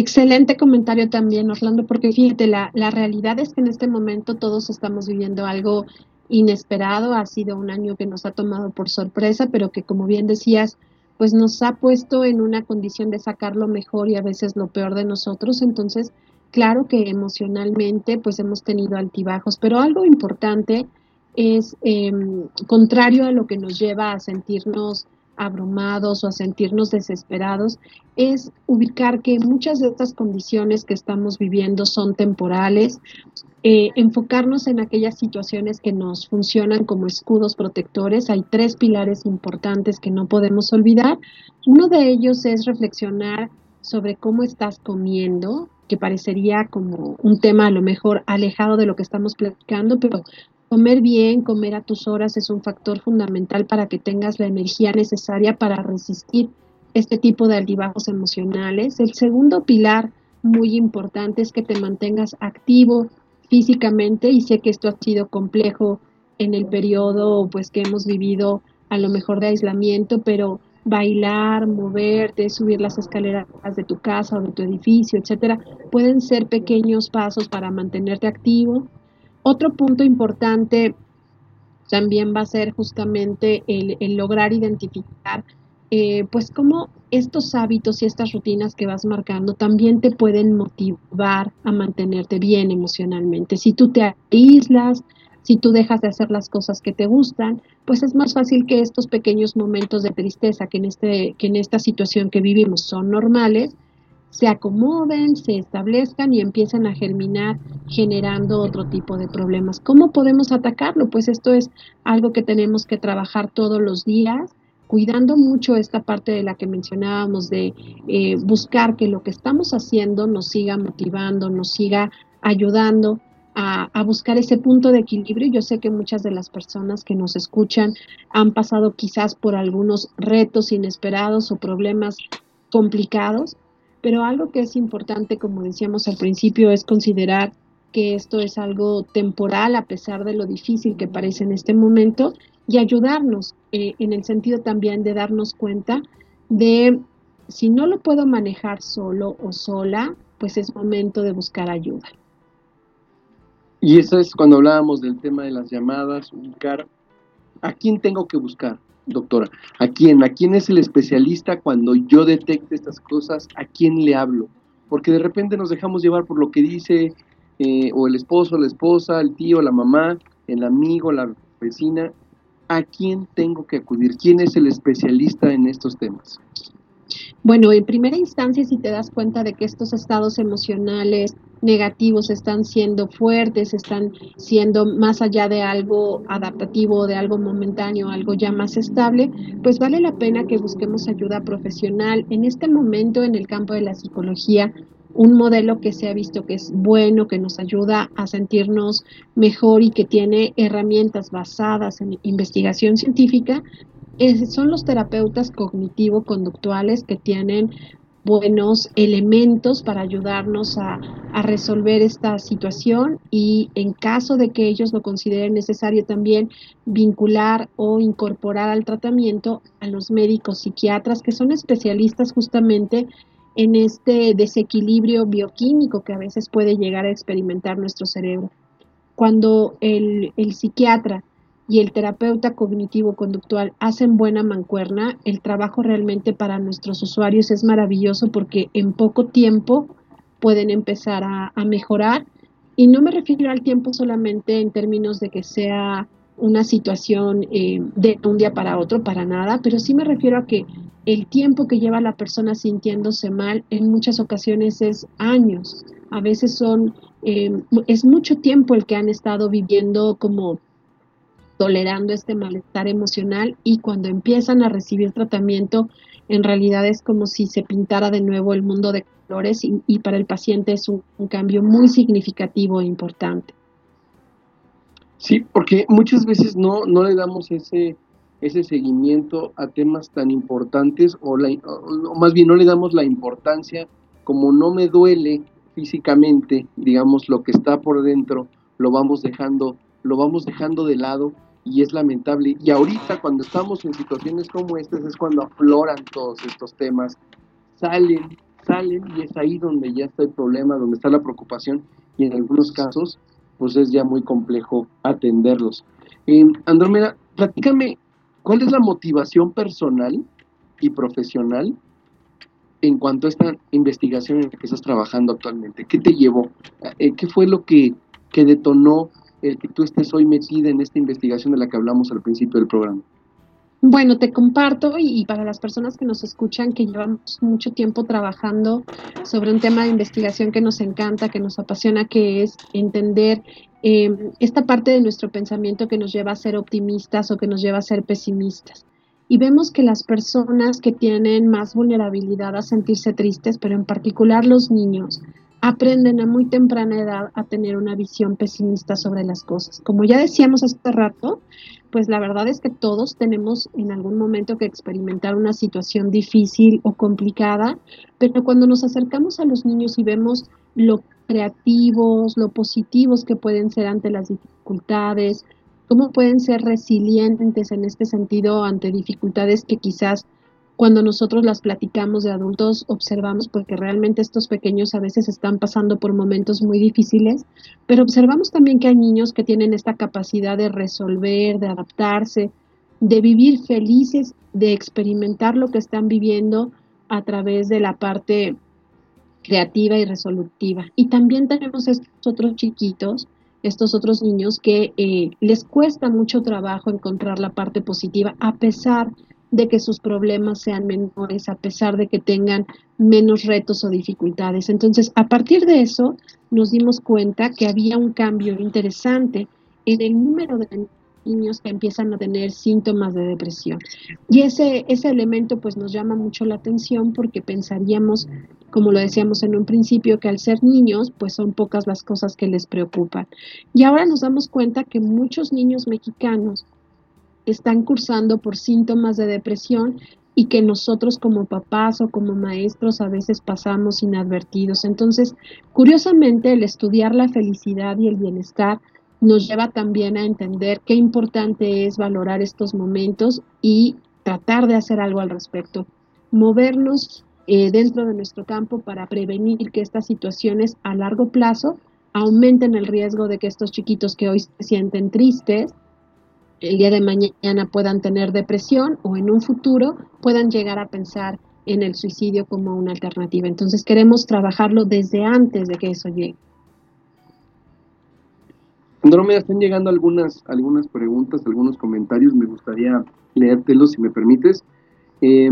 Speaker 2: Excelente comentario también, Orlando, porque fíjate, la, la realidad es que en este momento todos estamos viviendo algo inesperado, ha sido un año que nos ha tomado por sorpresa, pero que como bien decías, pues nos ha puesto en una condición de sacar lo mejor y a veces lo peor de nosotros, entonces claro que emocionalmente pues hemos tenido altibajos, pero algo importante es em, contrario a lo que nos lleva a sentirnos abrumados o a sentirnos desesperados, es ubicar que muchas de estas condiciones que estamos viviendo son temporales, eh, enfocarnos en aquellas situaciones que nos funcionan como escudos protectores. Hay tres pilares importantes que no podemos olvidar. Uno de ellos es reflexionar sobre cómo estás comiendo, que parecería como un tema a lo mejor alejado de lo que estamos platicando, pero Comer bien, comer a tus horas es un factor fundamental para que tengas la energía necesaria para resistir este tipo de altibajos emocionales. El segundo pilar muy importante es que te mantengas activo físicamente y sé que esto ha sido complejo en el periodo pues que hemos vivido a lo mejor de aislamiento, pero bailar, moverte, subir las escaleras de tu casa o de tu edificio, etcétera, pueden ser pequeños pasos para mantenerte activo otro punto importante también va a ser justamente el, lograr identificar, eh, pues cómo estos hábitos y estas rutinas que vas marcando también te pueden motivar a mantenerte bien emocionalmente. Si tú te aíslas, si tú dejas de hacer las cosas que te gustan, pues es más fácil que estos pequeños momentos de tristeza que en, este, que en esta situación que vivimos son normales, se acomoden, se establezcan y empiezan a germinar generando otro tipo de problemas. ¿Cómo podemos atacarlo? Pues esto es algo que tenemos que trabajar todos los días, cuidando mucho esta parte de la que mencionábamos de eh, buscar que lo que estamos haciendo nos siga motivando, nos siga ayudando a, a, buscar ese punto de equilibrio. Yo sé que muchas de las personas que nos escuchan han pasado quizás por algunos retos inesperados o problemas complicados pero algo que es importante, como decíamos al principio, es considerar que esto es algo temporal a pesar de lo difícil que parece en este momento y ayudarnos eh, en el sentido también de darnos cuenta de si no lo puedo manejar solo o sola, pues es momento de buscar ayuda.
Speaker 1: Y eso es cuando hablábamos del tema de las llamadas, ubicar a quién tengo que buscar doctora? ¿A quién? ¿A quién es el especialista cuando yo detecte estas cosas? ¿A quién le hablo? Porque de repente nos dejamos llevar por lo que dice eh, o el esposo, la esposa, el tío, la mamá, el amigo, la vecina. ¿A quién tengo que acudir? ¿Quién es el especialista en estos temas?
Speaker 2: Bueno, en primera instancia, si te das cuenta de que estos estados emocionales negativos están siendo fuertes, están siendo más allá de algo adaptativo, de algo momentáneo, algo ya más estable, pues vale la pena que busquemos ayuda profesional. En este momento, en el campo de la psicología, un modelo que se ha visto que es bueno, que nos ayuda a sentirnos mejor y que tiene herramientas basadas en investigación científica, son los terapeutas cognitivo-conductuales que tienen buenos elementos para ayudarnos a, resolver esta situación y en caso de que ellos lo consideren necesario también vincular o incorporar al tratamiento a los médicos psiquiatras que son especialistas justamente en este desequilibrio bioquímico que a veces puede llegar a experimentar nuestro cerebro. Cuando el, el psiquiatra y el terapeuta cognitivo-conductual hacen buena mancuerna, el trabajo realmente para nuestros usuarios es maravilloso porque en poco tiempo pueden empezar a, mejorar. Y no me refiero al tiempo solamente en términos de que sea una situación eh, de un día para otro, para nada, pero sí me refiero a que el tiempo que lleva la persona sintiéndose mal en muchas ocasiones es años, a veces son, eh, es mucho tiempo el que han estado viviendo como tolerando este malestar emocional y cuando empiezan a recibir tratamiento, en realidad es como si se pintara de nuevo el mundo de colores y, para el paciente es un, cambio muy significativo e importante.
Speaker 1: Sí, porque muchas veces no, no le damos ese, ese seguimiento a temas tan importantes o, o más bien no le damos la importancia como no me duele físicamente, digamos, lo que está por dentro, lo vamos dejando, lo vamos dejando de lado y es lamentable. Y ahorita cuando estamos en situaciones como estas es cuando afloran todos estos temas, salen, salen y es ahí donde ya está el problema, donde está la preocupación y en algunos casos pues es ya muy complejo atenderlos. Eh, Andrómeda, platícame, ¿cuál es la motivación personal y profesional en cuanto a esta investigación en la que estás trabajando actualmente? ¿Qué te llevó? Eh, ¿Qué fue lo que, que detonó el que tú estés hoy metida en esta investigación de la que hablamos al principio del programa?
Speaker 2: Bueno, te comparto y, para las personas que nos escuchan que llevamos mucho tiempo trabajando sobre un tema de investigación que nos encanta, que nos apasiona, que es entender em, esta parte de nuestro pensamiento que nos lleva a ser optimistas o que nos lleva a ser pesimistas. Y vemos que las personas que tienen más vulnerabilidad a sentirse tristes, pero en particular los niños, aprenden a muy temprana edad a tener una visión pesimista sobre las cosas. Como ya decíamos hace rato, pues la verdad es que todos tenemos en algún momento que experimentar una situación difícil o complicada, pero cuando nos acercamos a los niños y vemos lo creativos, lo positivos que pueden ser ante las dificultades, cómo pueden ser resilientes en este sentido ante dificultades que quizás cuando nosotros las platicamos de adultos, observamos porque realmente estos pequeños a veces están pasando por momentos muy difíciles, pero observamos también que hay niños que tienen esta capacidad de resolver, de adaptarse, de vivir felices, de experimentar lo que están viviendo a través de la parte creativa y resolutiva. Y también tenemos estos otros chiquitos, estos otros niños que eh, les cuesta mucho trabajo encontrar la parte positiva a pesar de de que sus problemas sean menores a pesar de que tengan menos retos o dificultades. Entonces, a partir de eso, nos dimos cuenta que había un cambio interesante en el número de niños que empiezan a tener síntomas de depresión. Y ese, ese elemento pues nos llama mucho la atención porque pensaríamos, como lo decíamos en un principio, que al ser niños pues son pocas las cosas que les preocupan. Y ahora nos damos cuenta que muchos niños mexicanos están cursando por síntomas de depresión y que nosotros como papás o como maestros a veces pasamos inadvertidos. Entonces, curiosamente, el estudiar la felicidad y el bienestar nos lleva también a entender qué importante es valorar estos momentos y tratar de hacer algo al respecto. Movernos eh, dentro de nuestro campo para prevenir que estas situaciones a largo plazo aumenten el riesgo de que estos chiquitos que hoy se sienten tristes el día de mañana puedan tener depresión o en un futuro puedan llegar a pensar en el suicidio como una alternativa. Entonces queremos trabajarlo desde antes de que eso llegue.
Speaker 1: Andrómeda, están llegando algunas, algunas preguntas, algunos comentarios, me gustaría leértelos si me permites. Eh,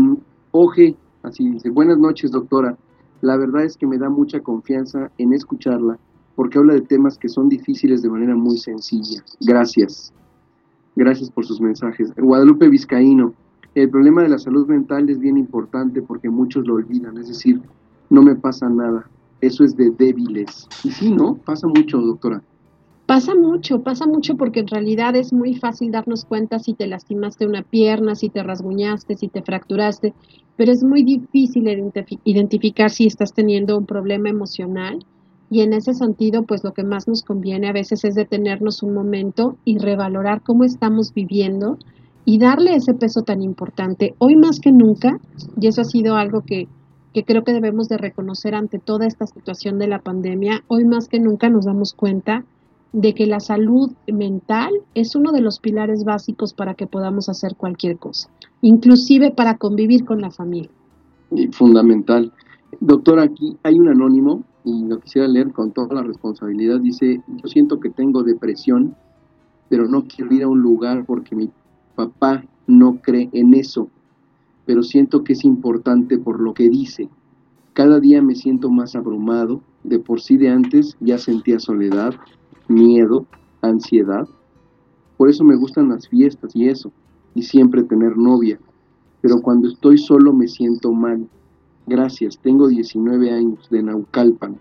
Speaker 1: Oje, así dice, buenas noches doctora, la verdad es que me da mucha confianza en escucharla porque habla de temas que son difíciles de manera muy sencilla. Gracias. Gracias por sus mensajes. Guadalupe Vizcaíno, el problema de la salud mental es bien importante porque muchos lo olvidan, es decir, no me pasa nada, eso es de débiles. Y sí, ¿no? Pasa mucho, doctora.
Speaker 2: Pasa mucho, pasa mucho porque en realidad es muy fácil darnos cuenta si te lastimaste una pierna, si te rasguñaste, si te fracturaste, pero es muy difícil identificar si estás teniendo un problema emocional y en ese sentido, pues lo que más nos conviene a veces es detenernos un momento y revalorar cómo estamos viviendo y darle ese peso tan importante. Hoy más que nunca, y eso ha sido algo que, que creo que debemos de reconocer ante toda esta situación de la pandemia, hoy más que nunca nos damos cuenta de que la salud mental es uno de los pilares básicos para que podamos hacer cualquier cosa, inclusive para convivir con la familia.
Speaker 1: Fundamental. Doctor, aquí hay un anónimo y lo quisiera leer con toda la responsabilidad. Dice, yo siento que tengo depresión, pero no quiero ir a un lugar porque mi papá no cree en eso, pero siento que es importante por lo que dice. Cada día me siento más abrumado, de por sí de antes ya sentía soledad, miedo, ansiedad. Por eso me gustan las fiestas y eso, y siempre tener novia. Pero cuando estoy solo me siento mal. Gracias, tengo 19 años de Naucalpan.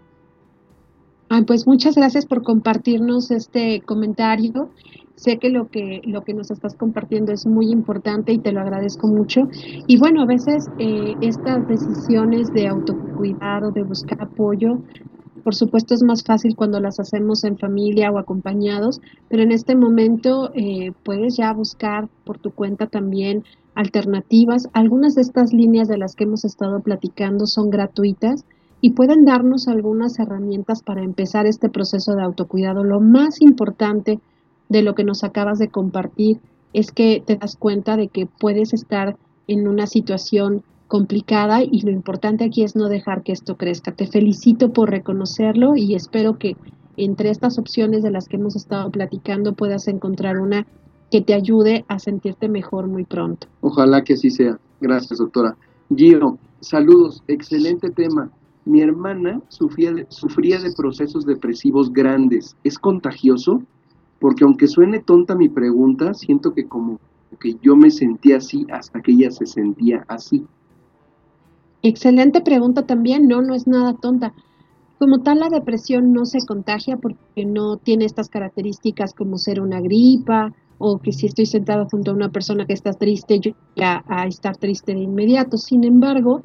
Speaker 2: Ay, pues muchas gracias por compartirnos este comentario. Sé que lo que lo que nos estás compartiendo es muy importante y te lo agradezco mucho. Y bueno, a veces eh, estas decisiones de autocuidado, de buscar apoyo, por supuesto es más fácil cuando las hacemos en familia o acompañados, pero en este momento eh, puedes ya buscar por tu cuenta también alternativas. Algunas de estas líneas de las que hemos estado platicando son gratuitas y pueden darnos algunas herramientas para empezar este proceso de autocuidado. Lo más importante de lo que nos acabas de compartir es que te das cuenta de que puedes estar en una situación complicada y lo importante aquí es no dejar que esto crezca. Te felicito por reconocerlo y espero que entre estas opciones de las que hemos estado platicando puedas encontrar una que te ayude a sentirte mejor muy pronto.
Speaker 1: Ojalá que así sea. Gracias, doctora. Gio, saludos, excelente tema. Mi hermana sufría de, sufría de procesos depresivos grandes. ¿Es contagioso? Porque aunque suene tonta mi pregunta, siento que como que yo me sentía así hasta que ella se sentía así.
Speaker 2: Excelente pregunta también, no, no es nada tonta. Como tal, la depresión no se contagia porque no tiene estas características como ser una gripa o que si estoy sentada junto a una persona que está triste, yo ya a estar triste de inmediato. Sin embargo,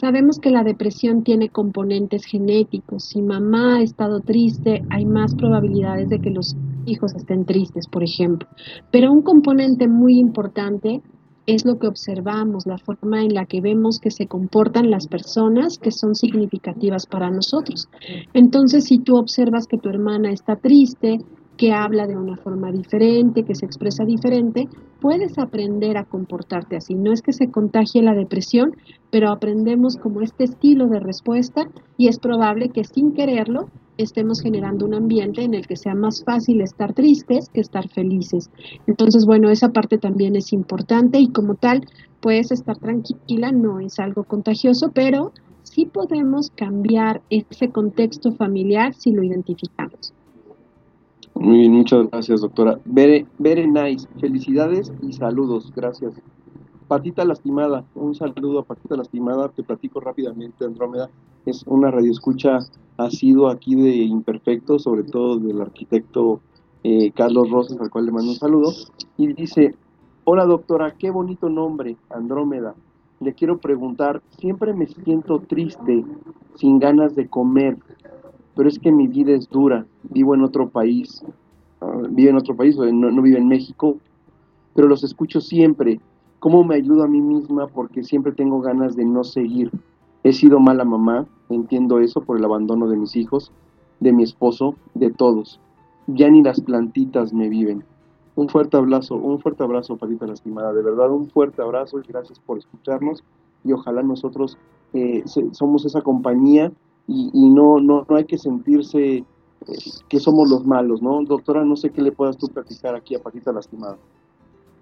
Speaker 2: sabemos que la depresión tiene componentes genéticos. Si mamá ha estado triste, hay más probabilidades de que los hijos estén tristes, por ejemplo. Pero un componente muy importante es lo que observamos, la forma en la que vemos que se comportan las personas que son significativas para nosotros. Entonces, si tú observas que tu hermana está triste, que habla de una forma diferente, que se expresa diferente, puedes aprender a comportarte así. No es que se contagie la depresión, pero aprendemos como este estilo de respuesta y es probable que sin quererlo estemos generando un ambiente en el que sea más fácil estar tristes que estar felices. Entonces, bueno, esa parte también es importante y como tal, puedes estar tranquila, no es algo contagioso, pero sí podemos cambiar ese contexto familiar si lo identificamos.
Speaker 1: Muy bien, muchas gracias, doctora. Very, very nice. Felicidades y saludos. Gracias. Patita Lastimada, un saludo a Patita Lastimada. Te platico rápidamente, Andrómeda. Es una radioescucha ha sido aquí de Imperfecto, sobre todo del arquitecto eh, Carlos Rosas, al cual le mando un saludo, y dice, hola doctora, qué bonito nombre, Andrómeda. Le quiero preguntar, siempre me siento triste, sin ganas de comer, pero es que mi vida es dura, vivo en otro país, uh, vivo en otro país, no, no vivo en México, pero los escucho siempre. ¿Cómo me ayudo a mí misma? Porque siempre tengo ganas de no seguir. He sido mala mamá, entiendo eso por el abandono de mis hijos, de mi esposo, de todos. Ya ni las plantitas me viven. Un fuerte abrazo, un fuerte abrazo, Patita Lastimada. De verdad, un fuerte abrazo y gracias por escucharnos. Y ojalá nosotros eh, somos esa compañía y, no, no, no hay que sentirse eh, que somos los malos, ¿no? Doctora, no sé qué le puedas tú platicar aquí a Patita Lastimada.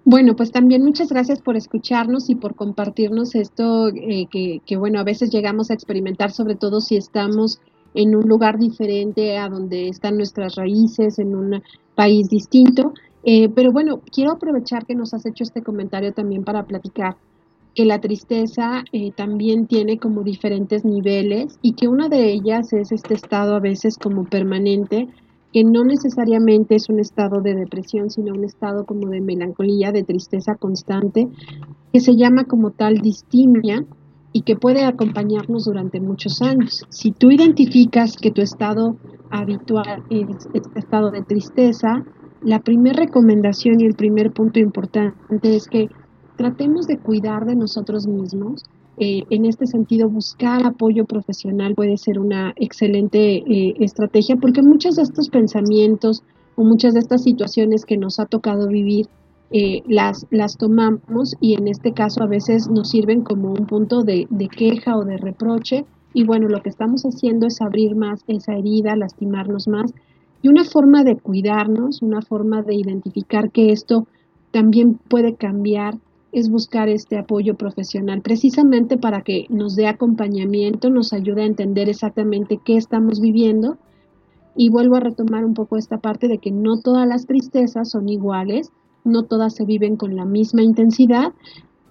Speaker 2: Bueno, pues también muchas gracias por escucharnos y por compartirnos esto eh, que, que, bueno, a veces llegamos a experimentar, sobre todo si estamos en un lugar diferente a donde están nuestras raíces, en un país distinto. Eh, pero bueno, quiero aprovechar que nos has hecho este comentario también para platicar que la tristeza eh, también tiene como diferentes niveles y que una de ellas es este estado a veces como permanente que no necesariamente es un estado de depresión, sino un estado como de melancolía, de tristeza constante, que se llama como tal distimia y que puede acompañarnos durante muchos años. Si tú identificas que tu estado habitual es este estado de tristeza, la primera recomendación y el primer punto importante es que tratemos de cuidar de nosotros mismos, eh, en este sentido, buscar apoyo profesional puede ser una excelente eh, estrategia porque muchos de estos pensamientos o muchas de estas situaciones que nos ha tocado vivir eh, las, las tomamos y en este caso a veces nos sirven como un punto de, de queja o de reproche. Y bueno, lo que estamos haciendo es abrir más esa herida, lastimarnos más. Y una forma de cuidarnos, una forma de identificar que esto también puede cambiar es buscar este apoyo profesional, precisamente para que nos dé acompañamiento, nos ayude a entender exactamente qué estamos viviendo. Y vuelvo a retomar un poco esta parte de que no todas las tristezas son iguales, no todas se viven con la misma intensidad.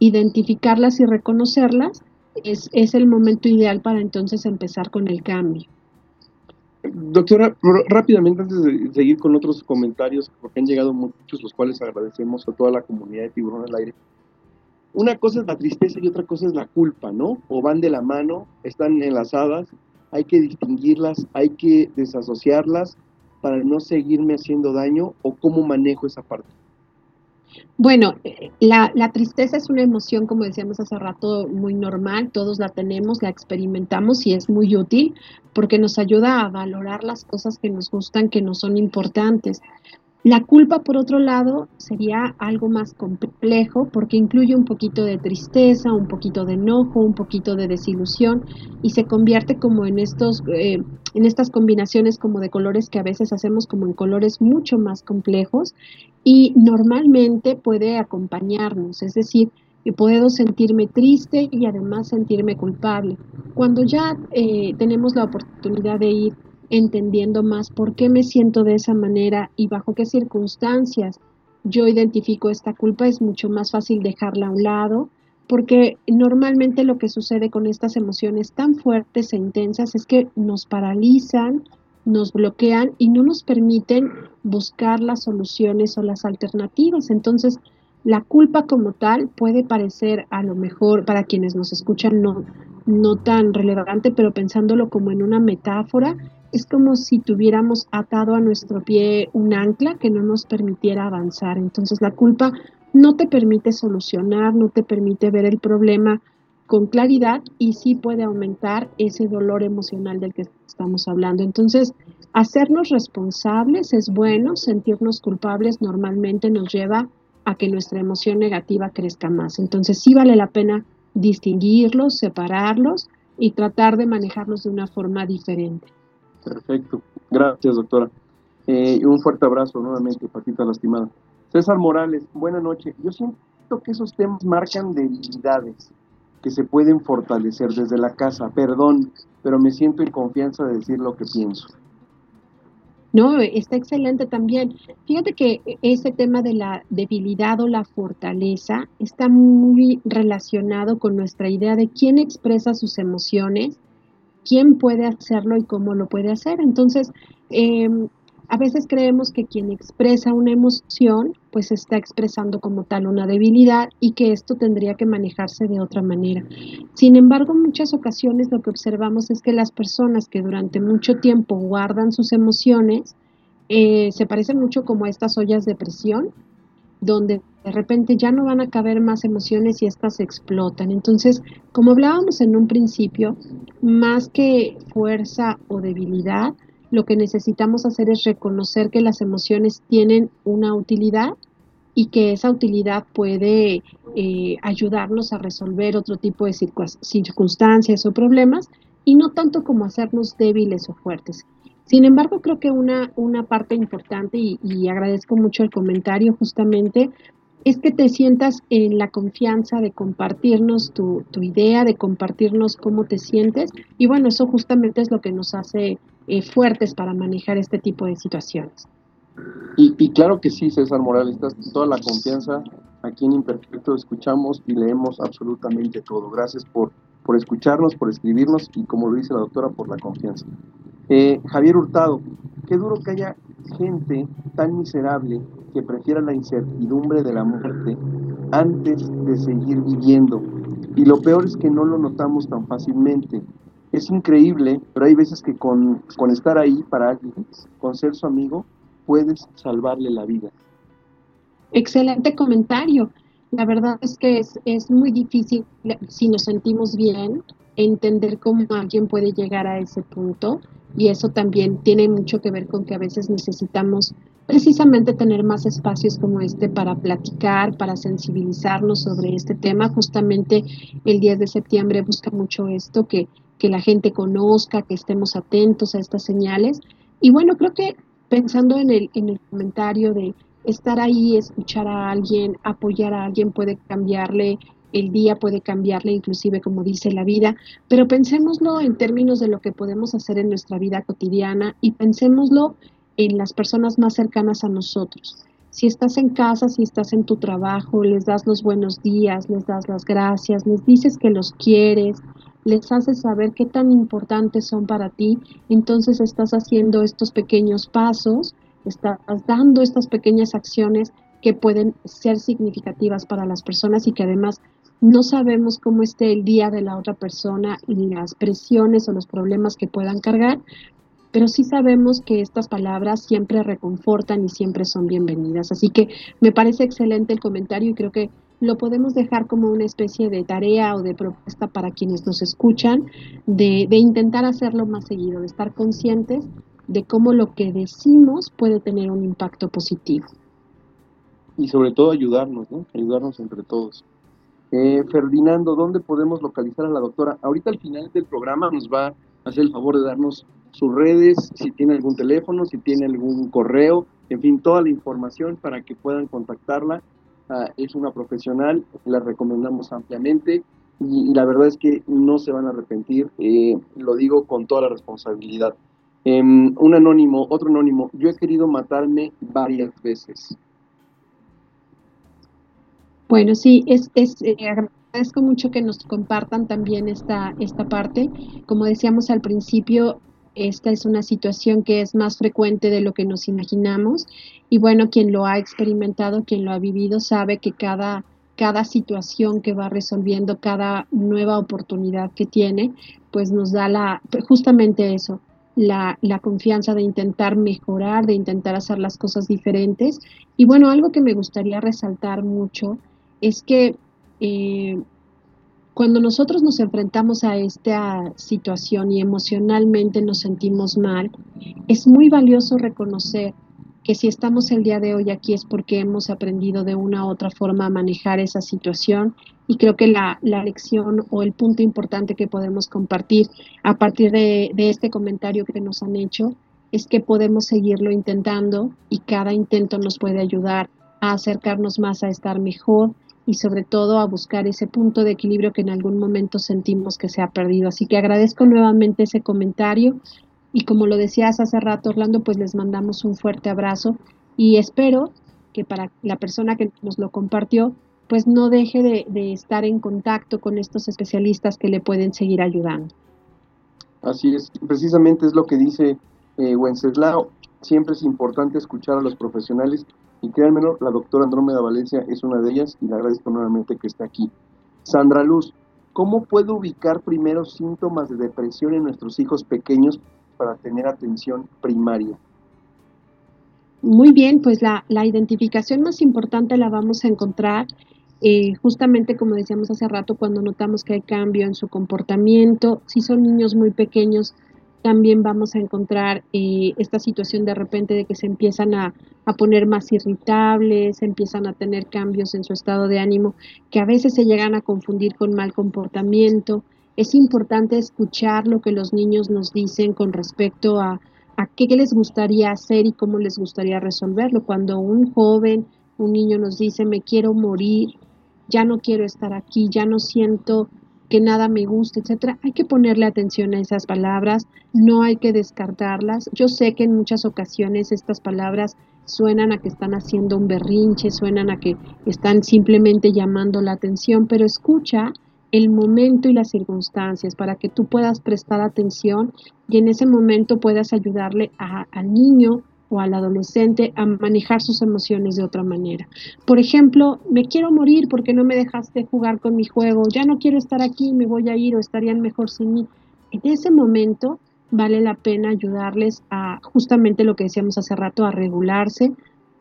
Speaker 2: Identificarlas y reconocerlas es, es el momento ideal para entonces empezar con el cambio.
Speaker 1: Doctora, rápidamente antes de seguir con otros comentarios, porque han llegado muchos, los cuales agradecemos a toda la comunidad de Tiburón al Aire una cosa es la tristeza y otra cosa es la culpa, ¿no? O van de la mano, están enlazadas, hay que distinguirlas, hay que desasociarlas para no seguirme haciendo daño o cómo manejo esa parte.
Speaker 2: Bueno, la, la, tristeza es una emoción, como decíamos hace rato, muy normal, todos la tenemos, la experimentamos y es muy útil porque nos ayuda a valorar las cosas que nos gustan, que nos son importantes. La culpa, por otro lado, sería algo más complejo porque incluye un poquito de tristeza, un poquito de enojo, un poquito de desilusión y se convierte como en estos, eh, en estas combinaciones como de colores que a veces hacemos como en colores mucho más complejos y normalmente puede acompañarnos, es decir, puedo sentirme triste y además sentirme culpable. Cuando ya eh, tenemos la oportunidad de ir entendiendo más por qué me siento de esa manera y bajo qué circunstancias yo identifico esta culpa, es mucho más fácil dejarla a un lado, porque normalmente lo que sucede con estas emociones tan fuertes e intensas es que nos paralizan, nos bloquean y no nos permiten buscar las soluciones o las alternativas. Entonces, la culpa como tal puede parecer a lo mejor para quienes nos escuchan no, no tan relevante, pero pensándolo como en una metáfora, es como si tuviéramos atado a nuestro pie un ancla que no nos permitiera avanzar. Entonces la culpa no te permite solucionar, no te permite ver el problema con claridad y sí puede aumentar ese dolor emocional del que estamos hablando. Entonces, hacernos responsables es bueno, sentirnos culpables normalmente nos lleva a que nuestra emoción negativa crezca más. Entonces, sí vale la pena distinguirlos, separarlos y tratar de manejarlos de una forma diferente.
Speaker 1: Perfecto. Gracias, doctora. Eh, un fuerte abrazo nuevamente, Patita Lastimada. César Morales, buena noche. Yo siento que esos temas marcan debilidades que se pueden fortalecer desde la casa. Perdón, pero me siento en confianza de decir lo que pienso.
Speaker 2: No, está excelente también. Fíjate que ese tema de la debilidad o la fortaleza está muy relacionado con nuestra idea de quién expresa sus emociones quién puede hacerlo y cómo lo puede hacer. Entonces, em, a veces creemos que quien expresa una emoción, pues está expresando como tal una debilidad y que esto tendría que manejarse de otra manera. Sin embargo, en muchas ocasiones lo que observamos es que las personas que durante mucho tiempo guardan sus emociones, eh, se parecen mucho como a estas ollas de presión, donde de repente ya no van a caber más emociones y estas explotan. Entonces, como hablábamos en un principio, más que fuerza o debilidad, lo que necesitamos hacer es reconocer que las emociones tienen una utilidad y que esa utilidad puede eh, ayudarnos a resolver otro tipo de circunstancias o problemas y no tanto como hacernos débiles o fuertes. Sin embargo, creo que una, una parte importante, y, agradezco mucho el comentario justamente, es que te sientas en la confianza de compartirnos tu, idea, de compartirnos cómo te sientes. Y bueno, eso justamente es lo que nos hace eh, fuertes para manejar este tipo de situaciones.
Speaker 1: Y, y, claro que sí, César Morales, estás toda la confianza. Aquí en Imperfecto escuchamos y leemos absolutamente todo. Gracias por, por escucharnos, por escribirnos y como lo dice la doctora, por la confianza. Eh, Javier Hurtado, qué duro que haya gente tan miserable que prefiera la incertidumbre de la muerte antes de seguir viviendo. Y lo peor es que no lo notamos tan fácilmente. Es increíble, pero hay veces que con, con estar ahí para alguien, con ser su amigo, puedes salvarle la vida.
Speaker 2: Excelente comentario. La verdad es que es, es muy difícil, si nos sentimos bien, entender cómo alguien puede llegar a ese punto y eso también tiene mucho que ver con que a veces necesitamos precisamente tener más espacios como este para platicar, para sensibilizarnos sobre este tema. Justamente el 10 de septiembre busca mucho esto, que, que la gente conozca, que estemos atentos a estas señales. Y bueno, creo que pensando en el, en el comentario de estar ahí, escuchar a alguien, apoyar a alguien puede cambiarle el día, puede cambiarle inclusive como dice la vida, pero pensémoslo en términos de lo que podemos hacer en nuestra vida cotidiana y pensémoslo en las personas más cercanas a nosotros. Si estás en casa, si estás en tu trabajo, les das los buenos días, les das las gracias, les dices que los quieres, les haces saber qué tan importantes son para ti, entonces estás haciendo estos pequeños pasos estás dando estas pequeñas acciones que pueden ser significativas para las personas y que además no sabemos cómo esté el día de la otra persona y las presiones o los problemas que puedan cargar, pero sí sabemos que estas palabras siempre reconfortan y siempre son bienvenidas. Así que me parece excelente el comentario y creo que lo podemos dejar como una especie de tarea o de propuesta para quienes nos escuchan, de, de intentar hacerlo más seguido, de estar conscientes de cómo lo que decimos puede tener un impacto positivo.
Speaker 1: Y sobre todo ayudarnos, ¿no? Ayudarnos entre todos. Eh, Ferdinando, ¿dónde podemos localizar a la doctora? Ahorita al final del programa nos va a hacer el favor de darnos sus redes, si tiene algún teléfono, si tiene algún correo, en fin, toda la información para que puedan contactarla. Ah, es una profesional, la recomendamos ampliamente y, la verdad es que no se van a arrepentir, eh, lo digo con toda la responsabilidad. Em, un anónimo, otro anónimo, yo he querido matarme varias veces.
Speaker 2: Bueno, sí, es, es eh, agradezco mucho que nos compartan también esta, esta parte. Como decíamos al principio, esta es una situación que es más frecuente de lo que nos imaginamos y bueno, quien lo ha experimentado, quien lo ha vivido, sabe que cada, cada situación que va resolviendo, cada nueva oportunidad que tiene, pues nos da la, justamente eso, la, la, confianza de intentar mejorar, de intentar hacer las cosas diferentes. Y bueno, algo que me gustaría resaltar mucho es que eh, cuando nosotros nos enfrentamos a esta situación y emocionalmente nos sentimos mal, es muy valioso reconocer que si estamos el día de hoy aquí es porque hemos aprendido de una u otra forma a manejar esa situación y creo que la, lección o el punto importante que podemos compartir a partir de, de este comentario que nos han hecho es que podemos seguirlo intentando y cada intento nos puede ayudar a acercarnos más a estar mejor y sobre todo a buscar ese punto de equilibrio que en algún momento sentimos que se ha perdido. Así que agradezco nuevamente ese comentario y como lo decías hace rato, Orlando, pues les mandamos un fuerte abrazo y espero que para la persona que nos lo compartió, pues no deje de, estar en contacto con estos especialistas que le pueden seguir ayudando.
Speaker 1: Así es, precisamente es lo que dice eh, Wenceslao. Siempre es importante escuchar a los profesionales y créanmelo, la doctora Andrómeda Valencia es una de ellas y le agradezco nuevamente que esté aquí. Sandra Luz, ¿cómo puedo ubicar primeros síntomas de depresión en nuestros hijos pequeños para tener atención primaria?
Speaker 2: Muy bien, pues la, identificación más importante la vamos a encontrar eh, justamente como decíamos hace rato, cuando notamos que hay cambio en su comportamiento, si son niños muy pequeños, también vamos a encontrar eh, esta situación de repente de que se empiezan a, poner más irritables, empiezan a tener cambios en su estado de ánimo, que a veces se llegan a confundir con mal comportamiento, es importante escuchar lo que los niños nos dicen con respecto a qué les gustaría hacer y cómo les gustaría resolverlo. Cuando un joven, un niño nos dice, me quiero morir, ya no quiero estar aquí, ya no siento que nada me gusta, etcétera, hay que ponerle atención a esas palabras, no hay que descartarlas. Yo sé que en muchas ocasiones estas palabras suenan a que están haciendo un berrinche, suenan a que están simplemente llamando la atención, pero escucha el momento y las circunstancias para que tú puedas prestar atención y en ese momento puedas ayudarle al niño o al adolescente a manejar sus emociones de otra manera. Por ejemplo, me quiero morir porque no me dejaste jugar con mi juego, ya no quiero estar aquí, me voy a ir o estarían mejor sin mí. En ese momento vale la pena ayudarles a justamente lo que decíamos hace rato, a regularse,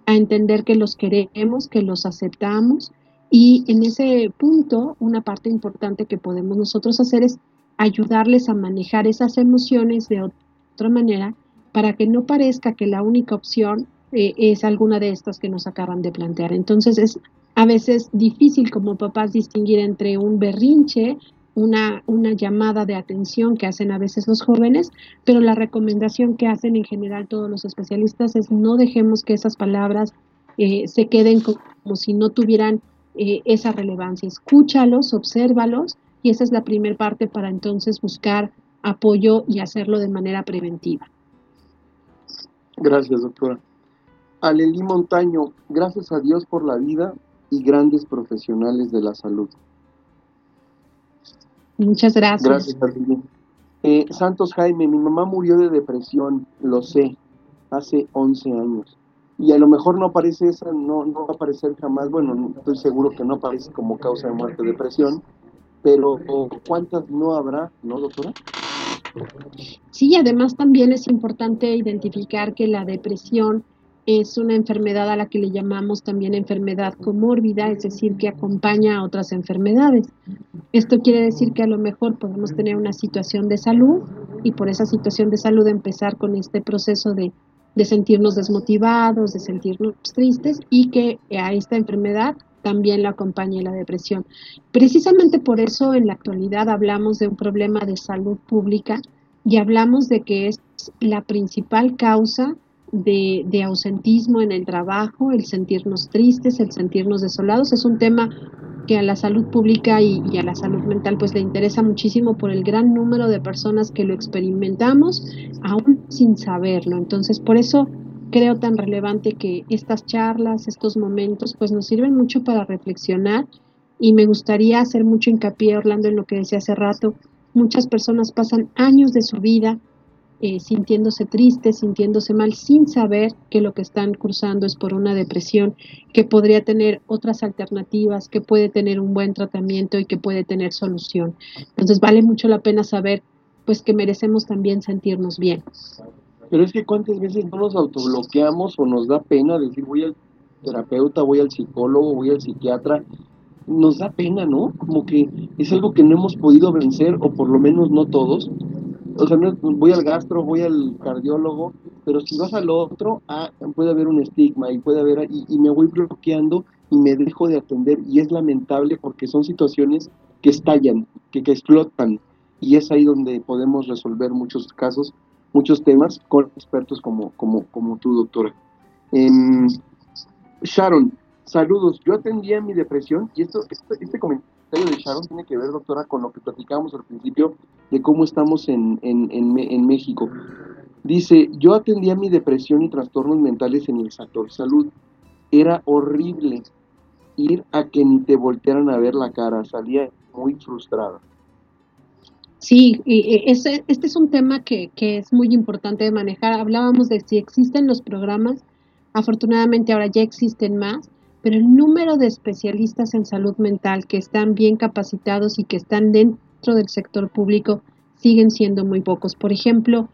Speaker 2: a entender que los queremos, que los aceptamos y en ese punto una parte importante que podemos nosotros hacer es ayudarles a manejar esas emociones de otra manera para que no parezca que la única opción eh, es alguna de estas que nos acaban de plantear. Entonces es a veces difícil como papás distinguir entre un berrinche, una, llamada de atención que hacen a veces los jóvenes, pero la recomendación que hacen en general todos los especialistas es no dejemos que esas palabras eh, se queden como, si no tuvieran eh, esa relevancia. Escúchalos, obsérvalos y esa es la primera parte para entonces buscar apoyo y hacerlo de manera preventiva.
Speaker 1: Gracias, doctora. Alelí Montaño, gracias a Dios por la vida y grandes profesionales de la salud.
Speaker 2: Muchas gracias.
Speaker 1: Gracias, Alelí. Eh, Santos Jaime, mi mamá murió de depresión, lo sé, hace 11 años. Y a lo mejor no aparece esa, no, no va a aparecer jamás, bueno, estoy seguro que no aparece como causa de muerte depresión, pero ¿cuántas no habrá, no, doctora?
Speaker 2: Sí, además también es importante identificar que la depresión es una enfermedad a la que le llamamos también enfermedad comórbida, es decir, que acompaña a otras enfermedades. Esto quiere decir que a lo mejor podemos tener una situación de salud y por esa situación de salud empezar con este proceso de, de sentirnos desmotivados, de sentirnos tristes y que a esta enfermedad también la acompañe la depresión. Precisamente por eso en la actualidad hablamos de un problema de salud pública y hablamos de que es la principal causa de, ausentismo en el trabajo, el sentirnos tristes, el sentirnos desolados. Es un tema que a la salud pública y, y, a la salud mental pues le interesa muchísimo por el gran número de personas que lo experimentamos aún sin saberlo. Entonces, por eso creo tan relevante que estas charlas, estos momentos, pues nos sirven mucho para reflexionar y me gustaría hacer mucho hincapié, Orlando, en lo que decía hace rato. Muchas personas pasan años de su vida eh, sintiéndose tristes, sintiéndose mal, sin saber que lo que están cursando es por una depresión, que podría tener otras alternativas, que puede tener un buen tratamiento y que puede tener solución. Entonces vale mucho la pena saber pues que merecemos también sentirnos bien.
Speaker 1: Pero es que cuántas veces no nos autobloqueamos o nos da pena decir voy al terapeuta, voy al psicólogo, voy al psiquiatra. Nos da pena, ¿no? Como que es algo que no hemos podido vencer, o por lo menos no todos. O sea, no, voy al gastro, voy al cardiólogo, pero si vas al otro, ah, puede haber un estigma y puede haber, y, me voy bloqueando y me dejo de atender y es lamentable porque son situaciones que estallan, que explotan y es ahí donde podemos resolver muchos casos muchos temas con expertos como, como, como tú, doctora. Em, Sharon, saludos. Yo atendía mi depresión y esto, este, este, comentario de Sharon tiene que ver, doctora, con lo que platicábamos al principio de cómo estamos en, en, en, México. Dice, yo atendía mi depresión y trastornos mentales en el sector salud. Era horrible ir a que ni te voltearan a ver la cara, salía muy frustrada.
Speaker 2: Sí, y ese, este es un tema que, que es muy importante de manejar. Hablábamos de si existen los programas, afortunadamente ahora ya existen más, pero el número de especialistas en salud mental que están bien capacitados y que están dentro del sector público siguen siendo muy pocos. Por ejemplo,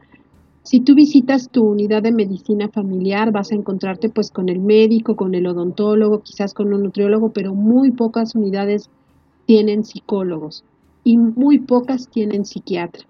Speaker 2: si tú visitas tu unidad de medicina familiar, vas a encontrarte pues con el médico, con el odontólogo, quizás con un nutriólogo, pero muy pocas unidades tienen psicólogos y muy pocas tienen psiquiatra.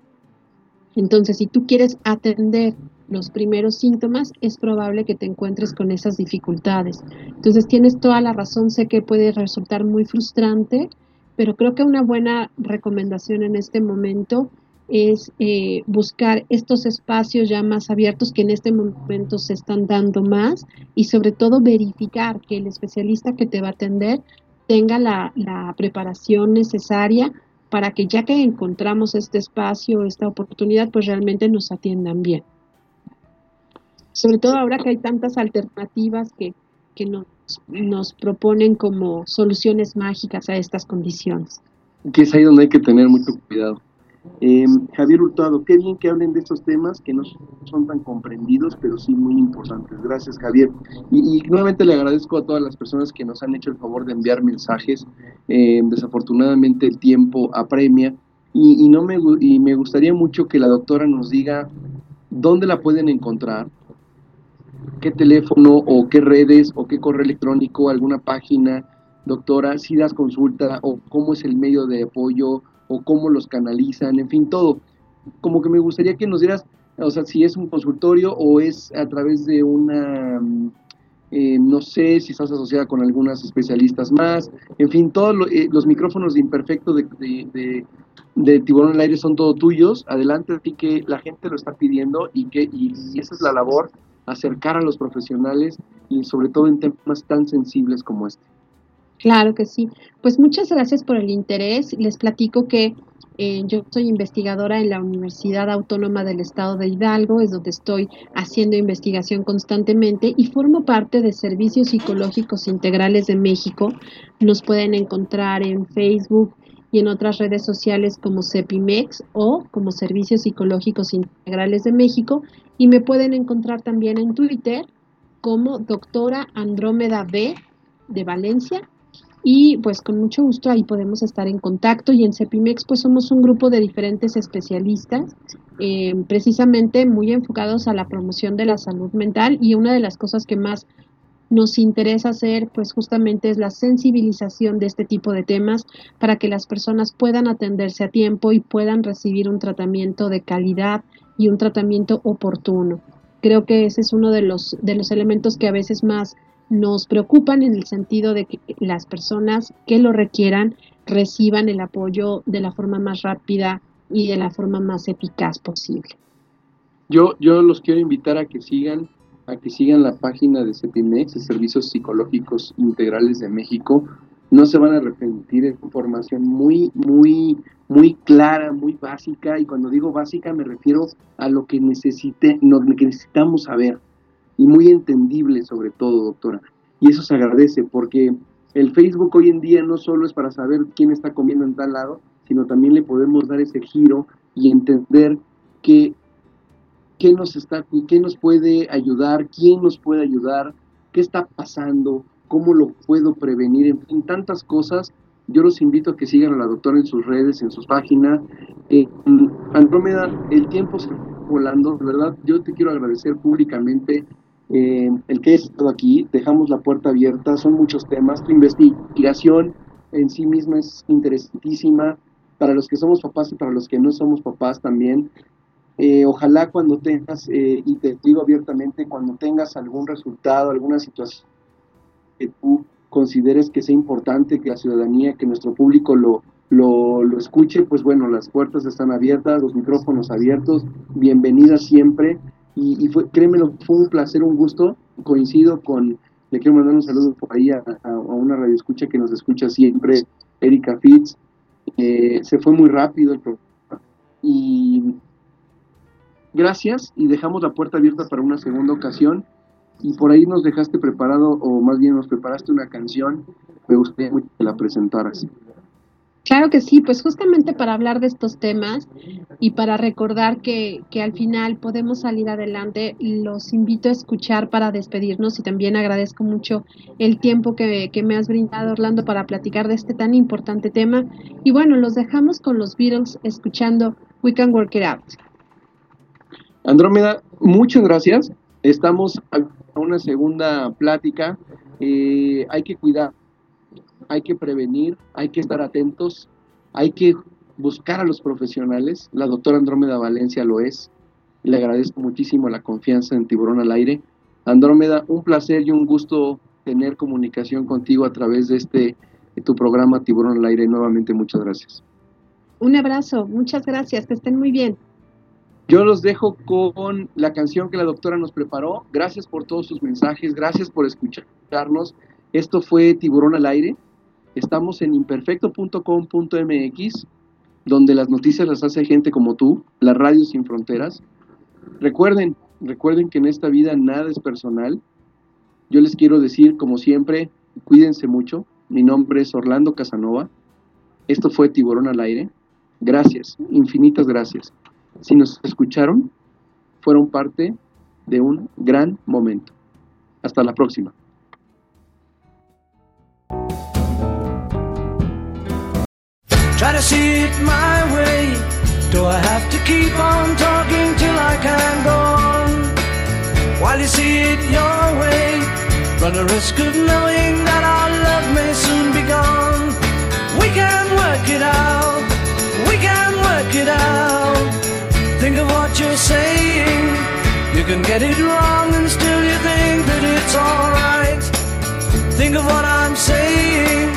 Speaker 2: Entonces, si tú quieres atender los primeros síntomas, es probable que te encuentres con esas dificultades. Entonces, tienes toda la razón, sé que puede resultar muy frustrante, pero creo que una buena recomendación en este momento es eh, buscar estos espacios ya más abiertos que en este momento se están dando más y sobre todo verificar que el especialista que te va a atender tenga la, la preparación necesaria para que ya que encontramos este espacio, esta oportunidad, pues realmente nos atiendan bien. Sobre todo ahora que hay tantas alternativas que, nos, nos proponen como soluciones mágicas a estas condiciones.
Speaker 1: Que es ahí donde hay que tener mucho cuidado. Eh, Javier Hurtado, qué bien que hablen de estos temas que no son tan comprendidos, pero sí muy importantes. Gracias, Javier. Y, nuevamente le agradezco a todas las personas que nos han hecho el favor de enviar mensajes. Eh, desafortunadamente el tiempo apremia y, y, no me, y me gustaría mucho que la doctora nos diga dónde la pueden encontrar, qué teléfono o qué redes o qué correo electrónico, alguna página, doctora, si das consulta o cómo es el medio de apoyo o cómo los canalizan, en fin, todo. Como que me gustaría que nos dieras, o sea, si es un consultorio o es a través de una, mm, eh, no sé si estás asociada con algunas especialistas más, en fin, todos eh, los micrófonos de imperfecto de, de, de, tiburón al aire son todos tuyos, adelante a ti que la gente lo está pidiendo y que y, y esa es la labor, acercar a los profesionales y sobre todo en temas tan sensibles como este.
Speaker 2: Claro que sí. Pues muchas gracias por el interés. Les platico que eh, yo soy investigadora en la Universidad Autónoma del Estado de Hidalgo, es donde estoy haciendo investigación constantemente y formo parte de Servicios Psicológicos Integrales de México. Nos pueden encontrar en Facebook y en otras redes sociales como CEPIMEX o como Servicios Psicológicos Integrales de México y me pueden encontrar también en Twitter como doctora Andrómeda B de Valencia y pues con mucho gusto ahí podemos estar en contacto y en CEPIMEX pues somos un grupo de diferentes especialistas eh, precisamente muy enfocados a la promoción de la salud mental y una de las cosas que más nos interesa hacer pues justamente es la sensibilización de este tipo de temas para que las personas puedan atenderse a tiempo y puedan recibir un tratamiento de calidad y un tratamiento oportuno. Creo que ese es uno de los, de los elementos que a veces más nos preocupan en el sentido de que las personas que lo requieran reciban el apoyo de la forma más rápida y de la forma más eficaz posible.
Speaker 1: Yo, yo los quiero invitar a que sigan, a que sigan la página de CEPIMEX, de Servicios Psicológicos Integrales de México. No se van a arrepentir, es información muy, muy, muy clara, muy básica, y cuando digo básica me refiero a lo que necesite, lo que necesitamos saber y muy entendible sobre todo, doctora. Y eso se agradece porque el Facebook hoy en día no solo es para saber quién está comiendo en tal lado, sino también le podemos dar ese giro y entender que qué nos está qué nos puede ayudar, quién nos puede ayudar, qué está pasando, cómo lo puedo prevenir, en fin, tantas cosas. Yo los invito a que sigan a la doctora en sus redes, en sus páginas. Eh, Andrómeda, el tiempo se volando, ¿verdad? Yo te quiero agradecer públicamente eh, el que es estado aquí, dejamos la puerta abierta, son muchos temas, tu investigación en sí misma es interesantísima, para los que somos papás y para los que no somos papás también. Eh, ojalá cuando tengas, eh, y te digo abiertamente, cuando tengas algún resultado, alguna situación que tú consideres que sea importante, que la ciudadanía, que nuestro público lo, lo, lo escuche, pues bueno, las puertas están abiertas, los micrófonos abiertos, bienvenida siempre y, fue, créemelo, fue un placer, un gusto. Coincido con, le quiero mandar un saludo por ahí a, una radio escucha que nos escucha siempre, Erika Fitz. Eh, se fue muy rápido el programa. Y gracias y dejamos la puerta abierta para una segunda ocasión. Y por ahí nos dejaste preparado, o más bien nos preparaste una canción. Me gustaría mucho que la presentaras.
Speaker 2: Claro que sí, pues justamente para hablar de estos temas y para recordar que, que, al final podemos salir adelante, los invito a escuchar para despedirnos y también agradezco mucho el tiempo que, que me has brindado, Orlando, para platicar de este tan importante tema. Y bueno, los dejamos con los Beatles escuchando We Can Work It Out.
Speaker 1: Andrómeda, muchas gracias. Estamos a una segunda plática. Eh, hay que cuidar hay que prevenir, hay que estar atentos, hay que buscar a los profesionales. La doctora Andrómeda Valencia lo es. Le agradezco muchísimo la confianza en Tiburón al Aire. Andrómeda, un placer y un gusto tener comunicación contigo a través de este de tu programa Tiburón al Aire. Nuevamente, muchas gracias.
Speaker 2: Un abrazo, muchas gracias, que estén muy bien.
Speaker 1: Yo los dejo con la canción que la doctora nos preparó. Gracias por todos sus mensajes, gracias por escucharnos. Esto fue Tiburón al Aire. Estamos en imperfecto.com.mx, donde las noticias las hace gente como tú, la radio sin fronteras. Recuerden, recuerden que en esta vida nada es personal. Yo les quiero decir, como siempre, cuídense mucho. Mi nombre es Orlando Casanova. Esto fue Tiburón al Aire. Gracias, infinitas gracias. Si nos escucharon, fueron parte de un gran momento. Hasta la próxima.
Speaker 3: Try to see it my way. Do I have to keep on talking till I can go on? While you see it your way, run the risk of knowing that our love may soon be gone. We can work it out. We can work it out. Think of what you're saying. You can get it wrong and still you think that it's alright. Think of what I'm saying.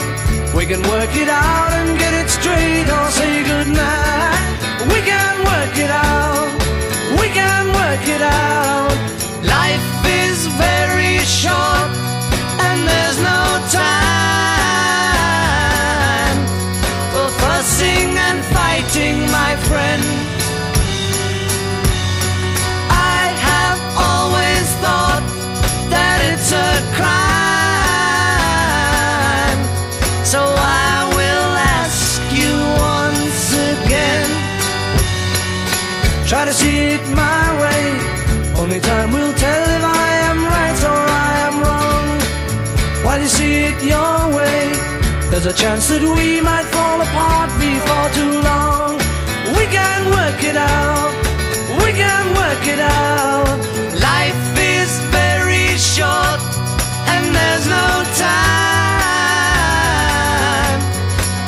Speaker 3: We can work it out and time there's a chance that we might fall apart before too long. We can work it out. We can work it out. Life is very short and there's no time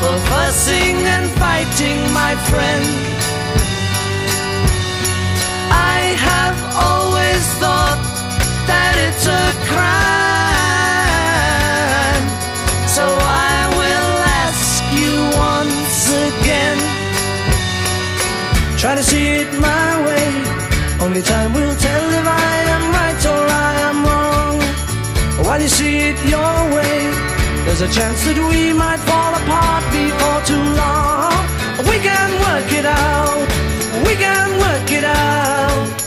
Speaker 3: for fussing and fighting, my friend. I have always thought that it's a crime. Try to see it my way. Only time will tell if I am right or I am wrong. While you see it your way, there's a chance that we might fall apart before too long. We can work it out. We can work it out.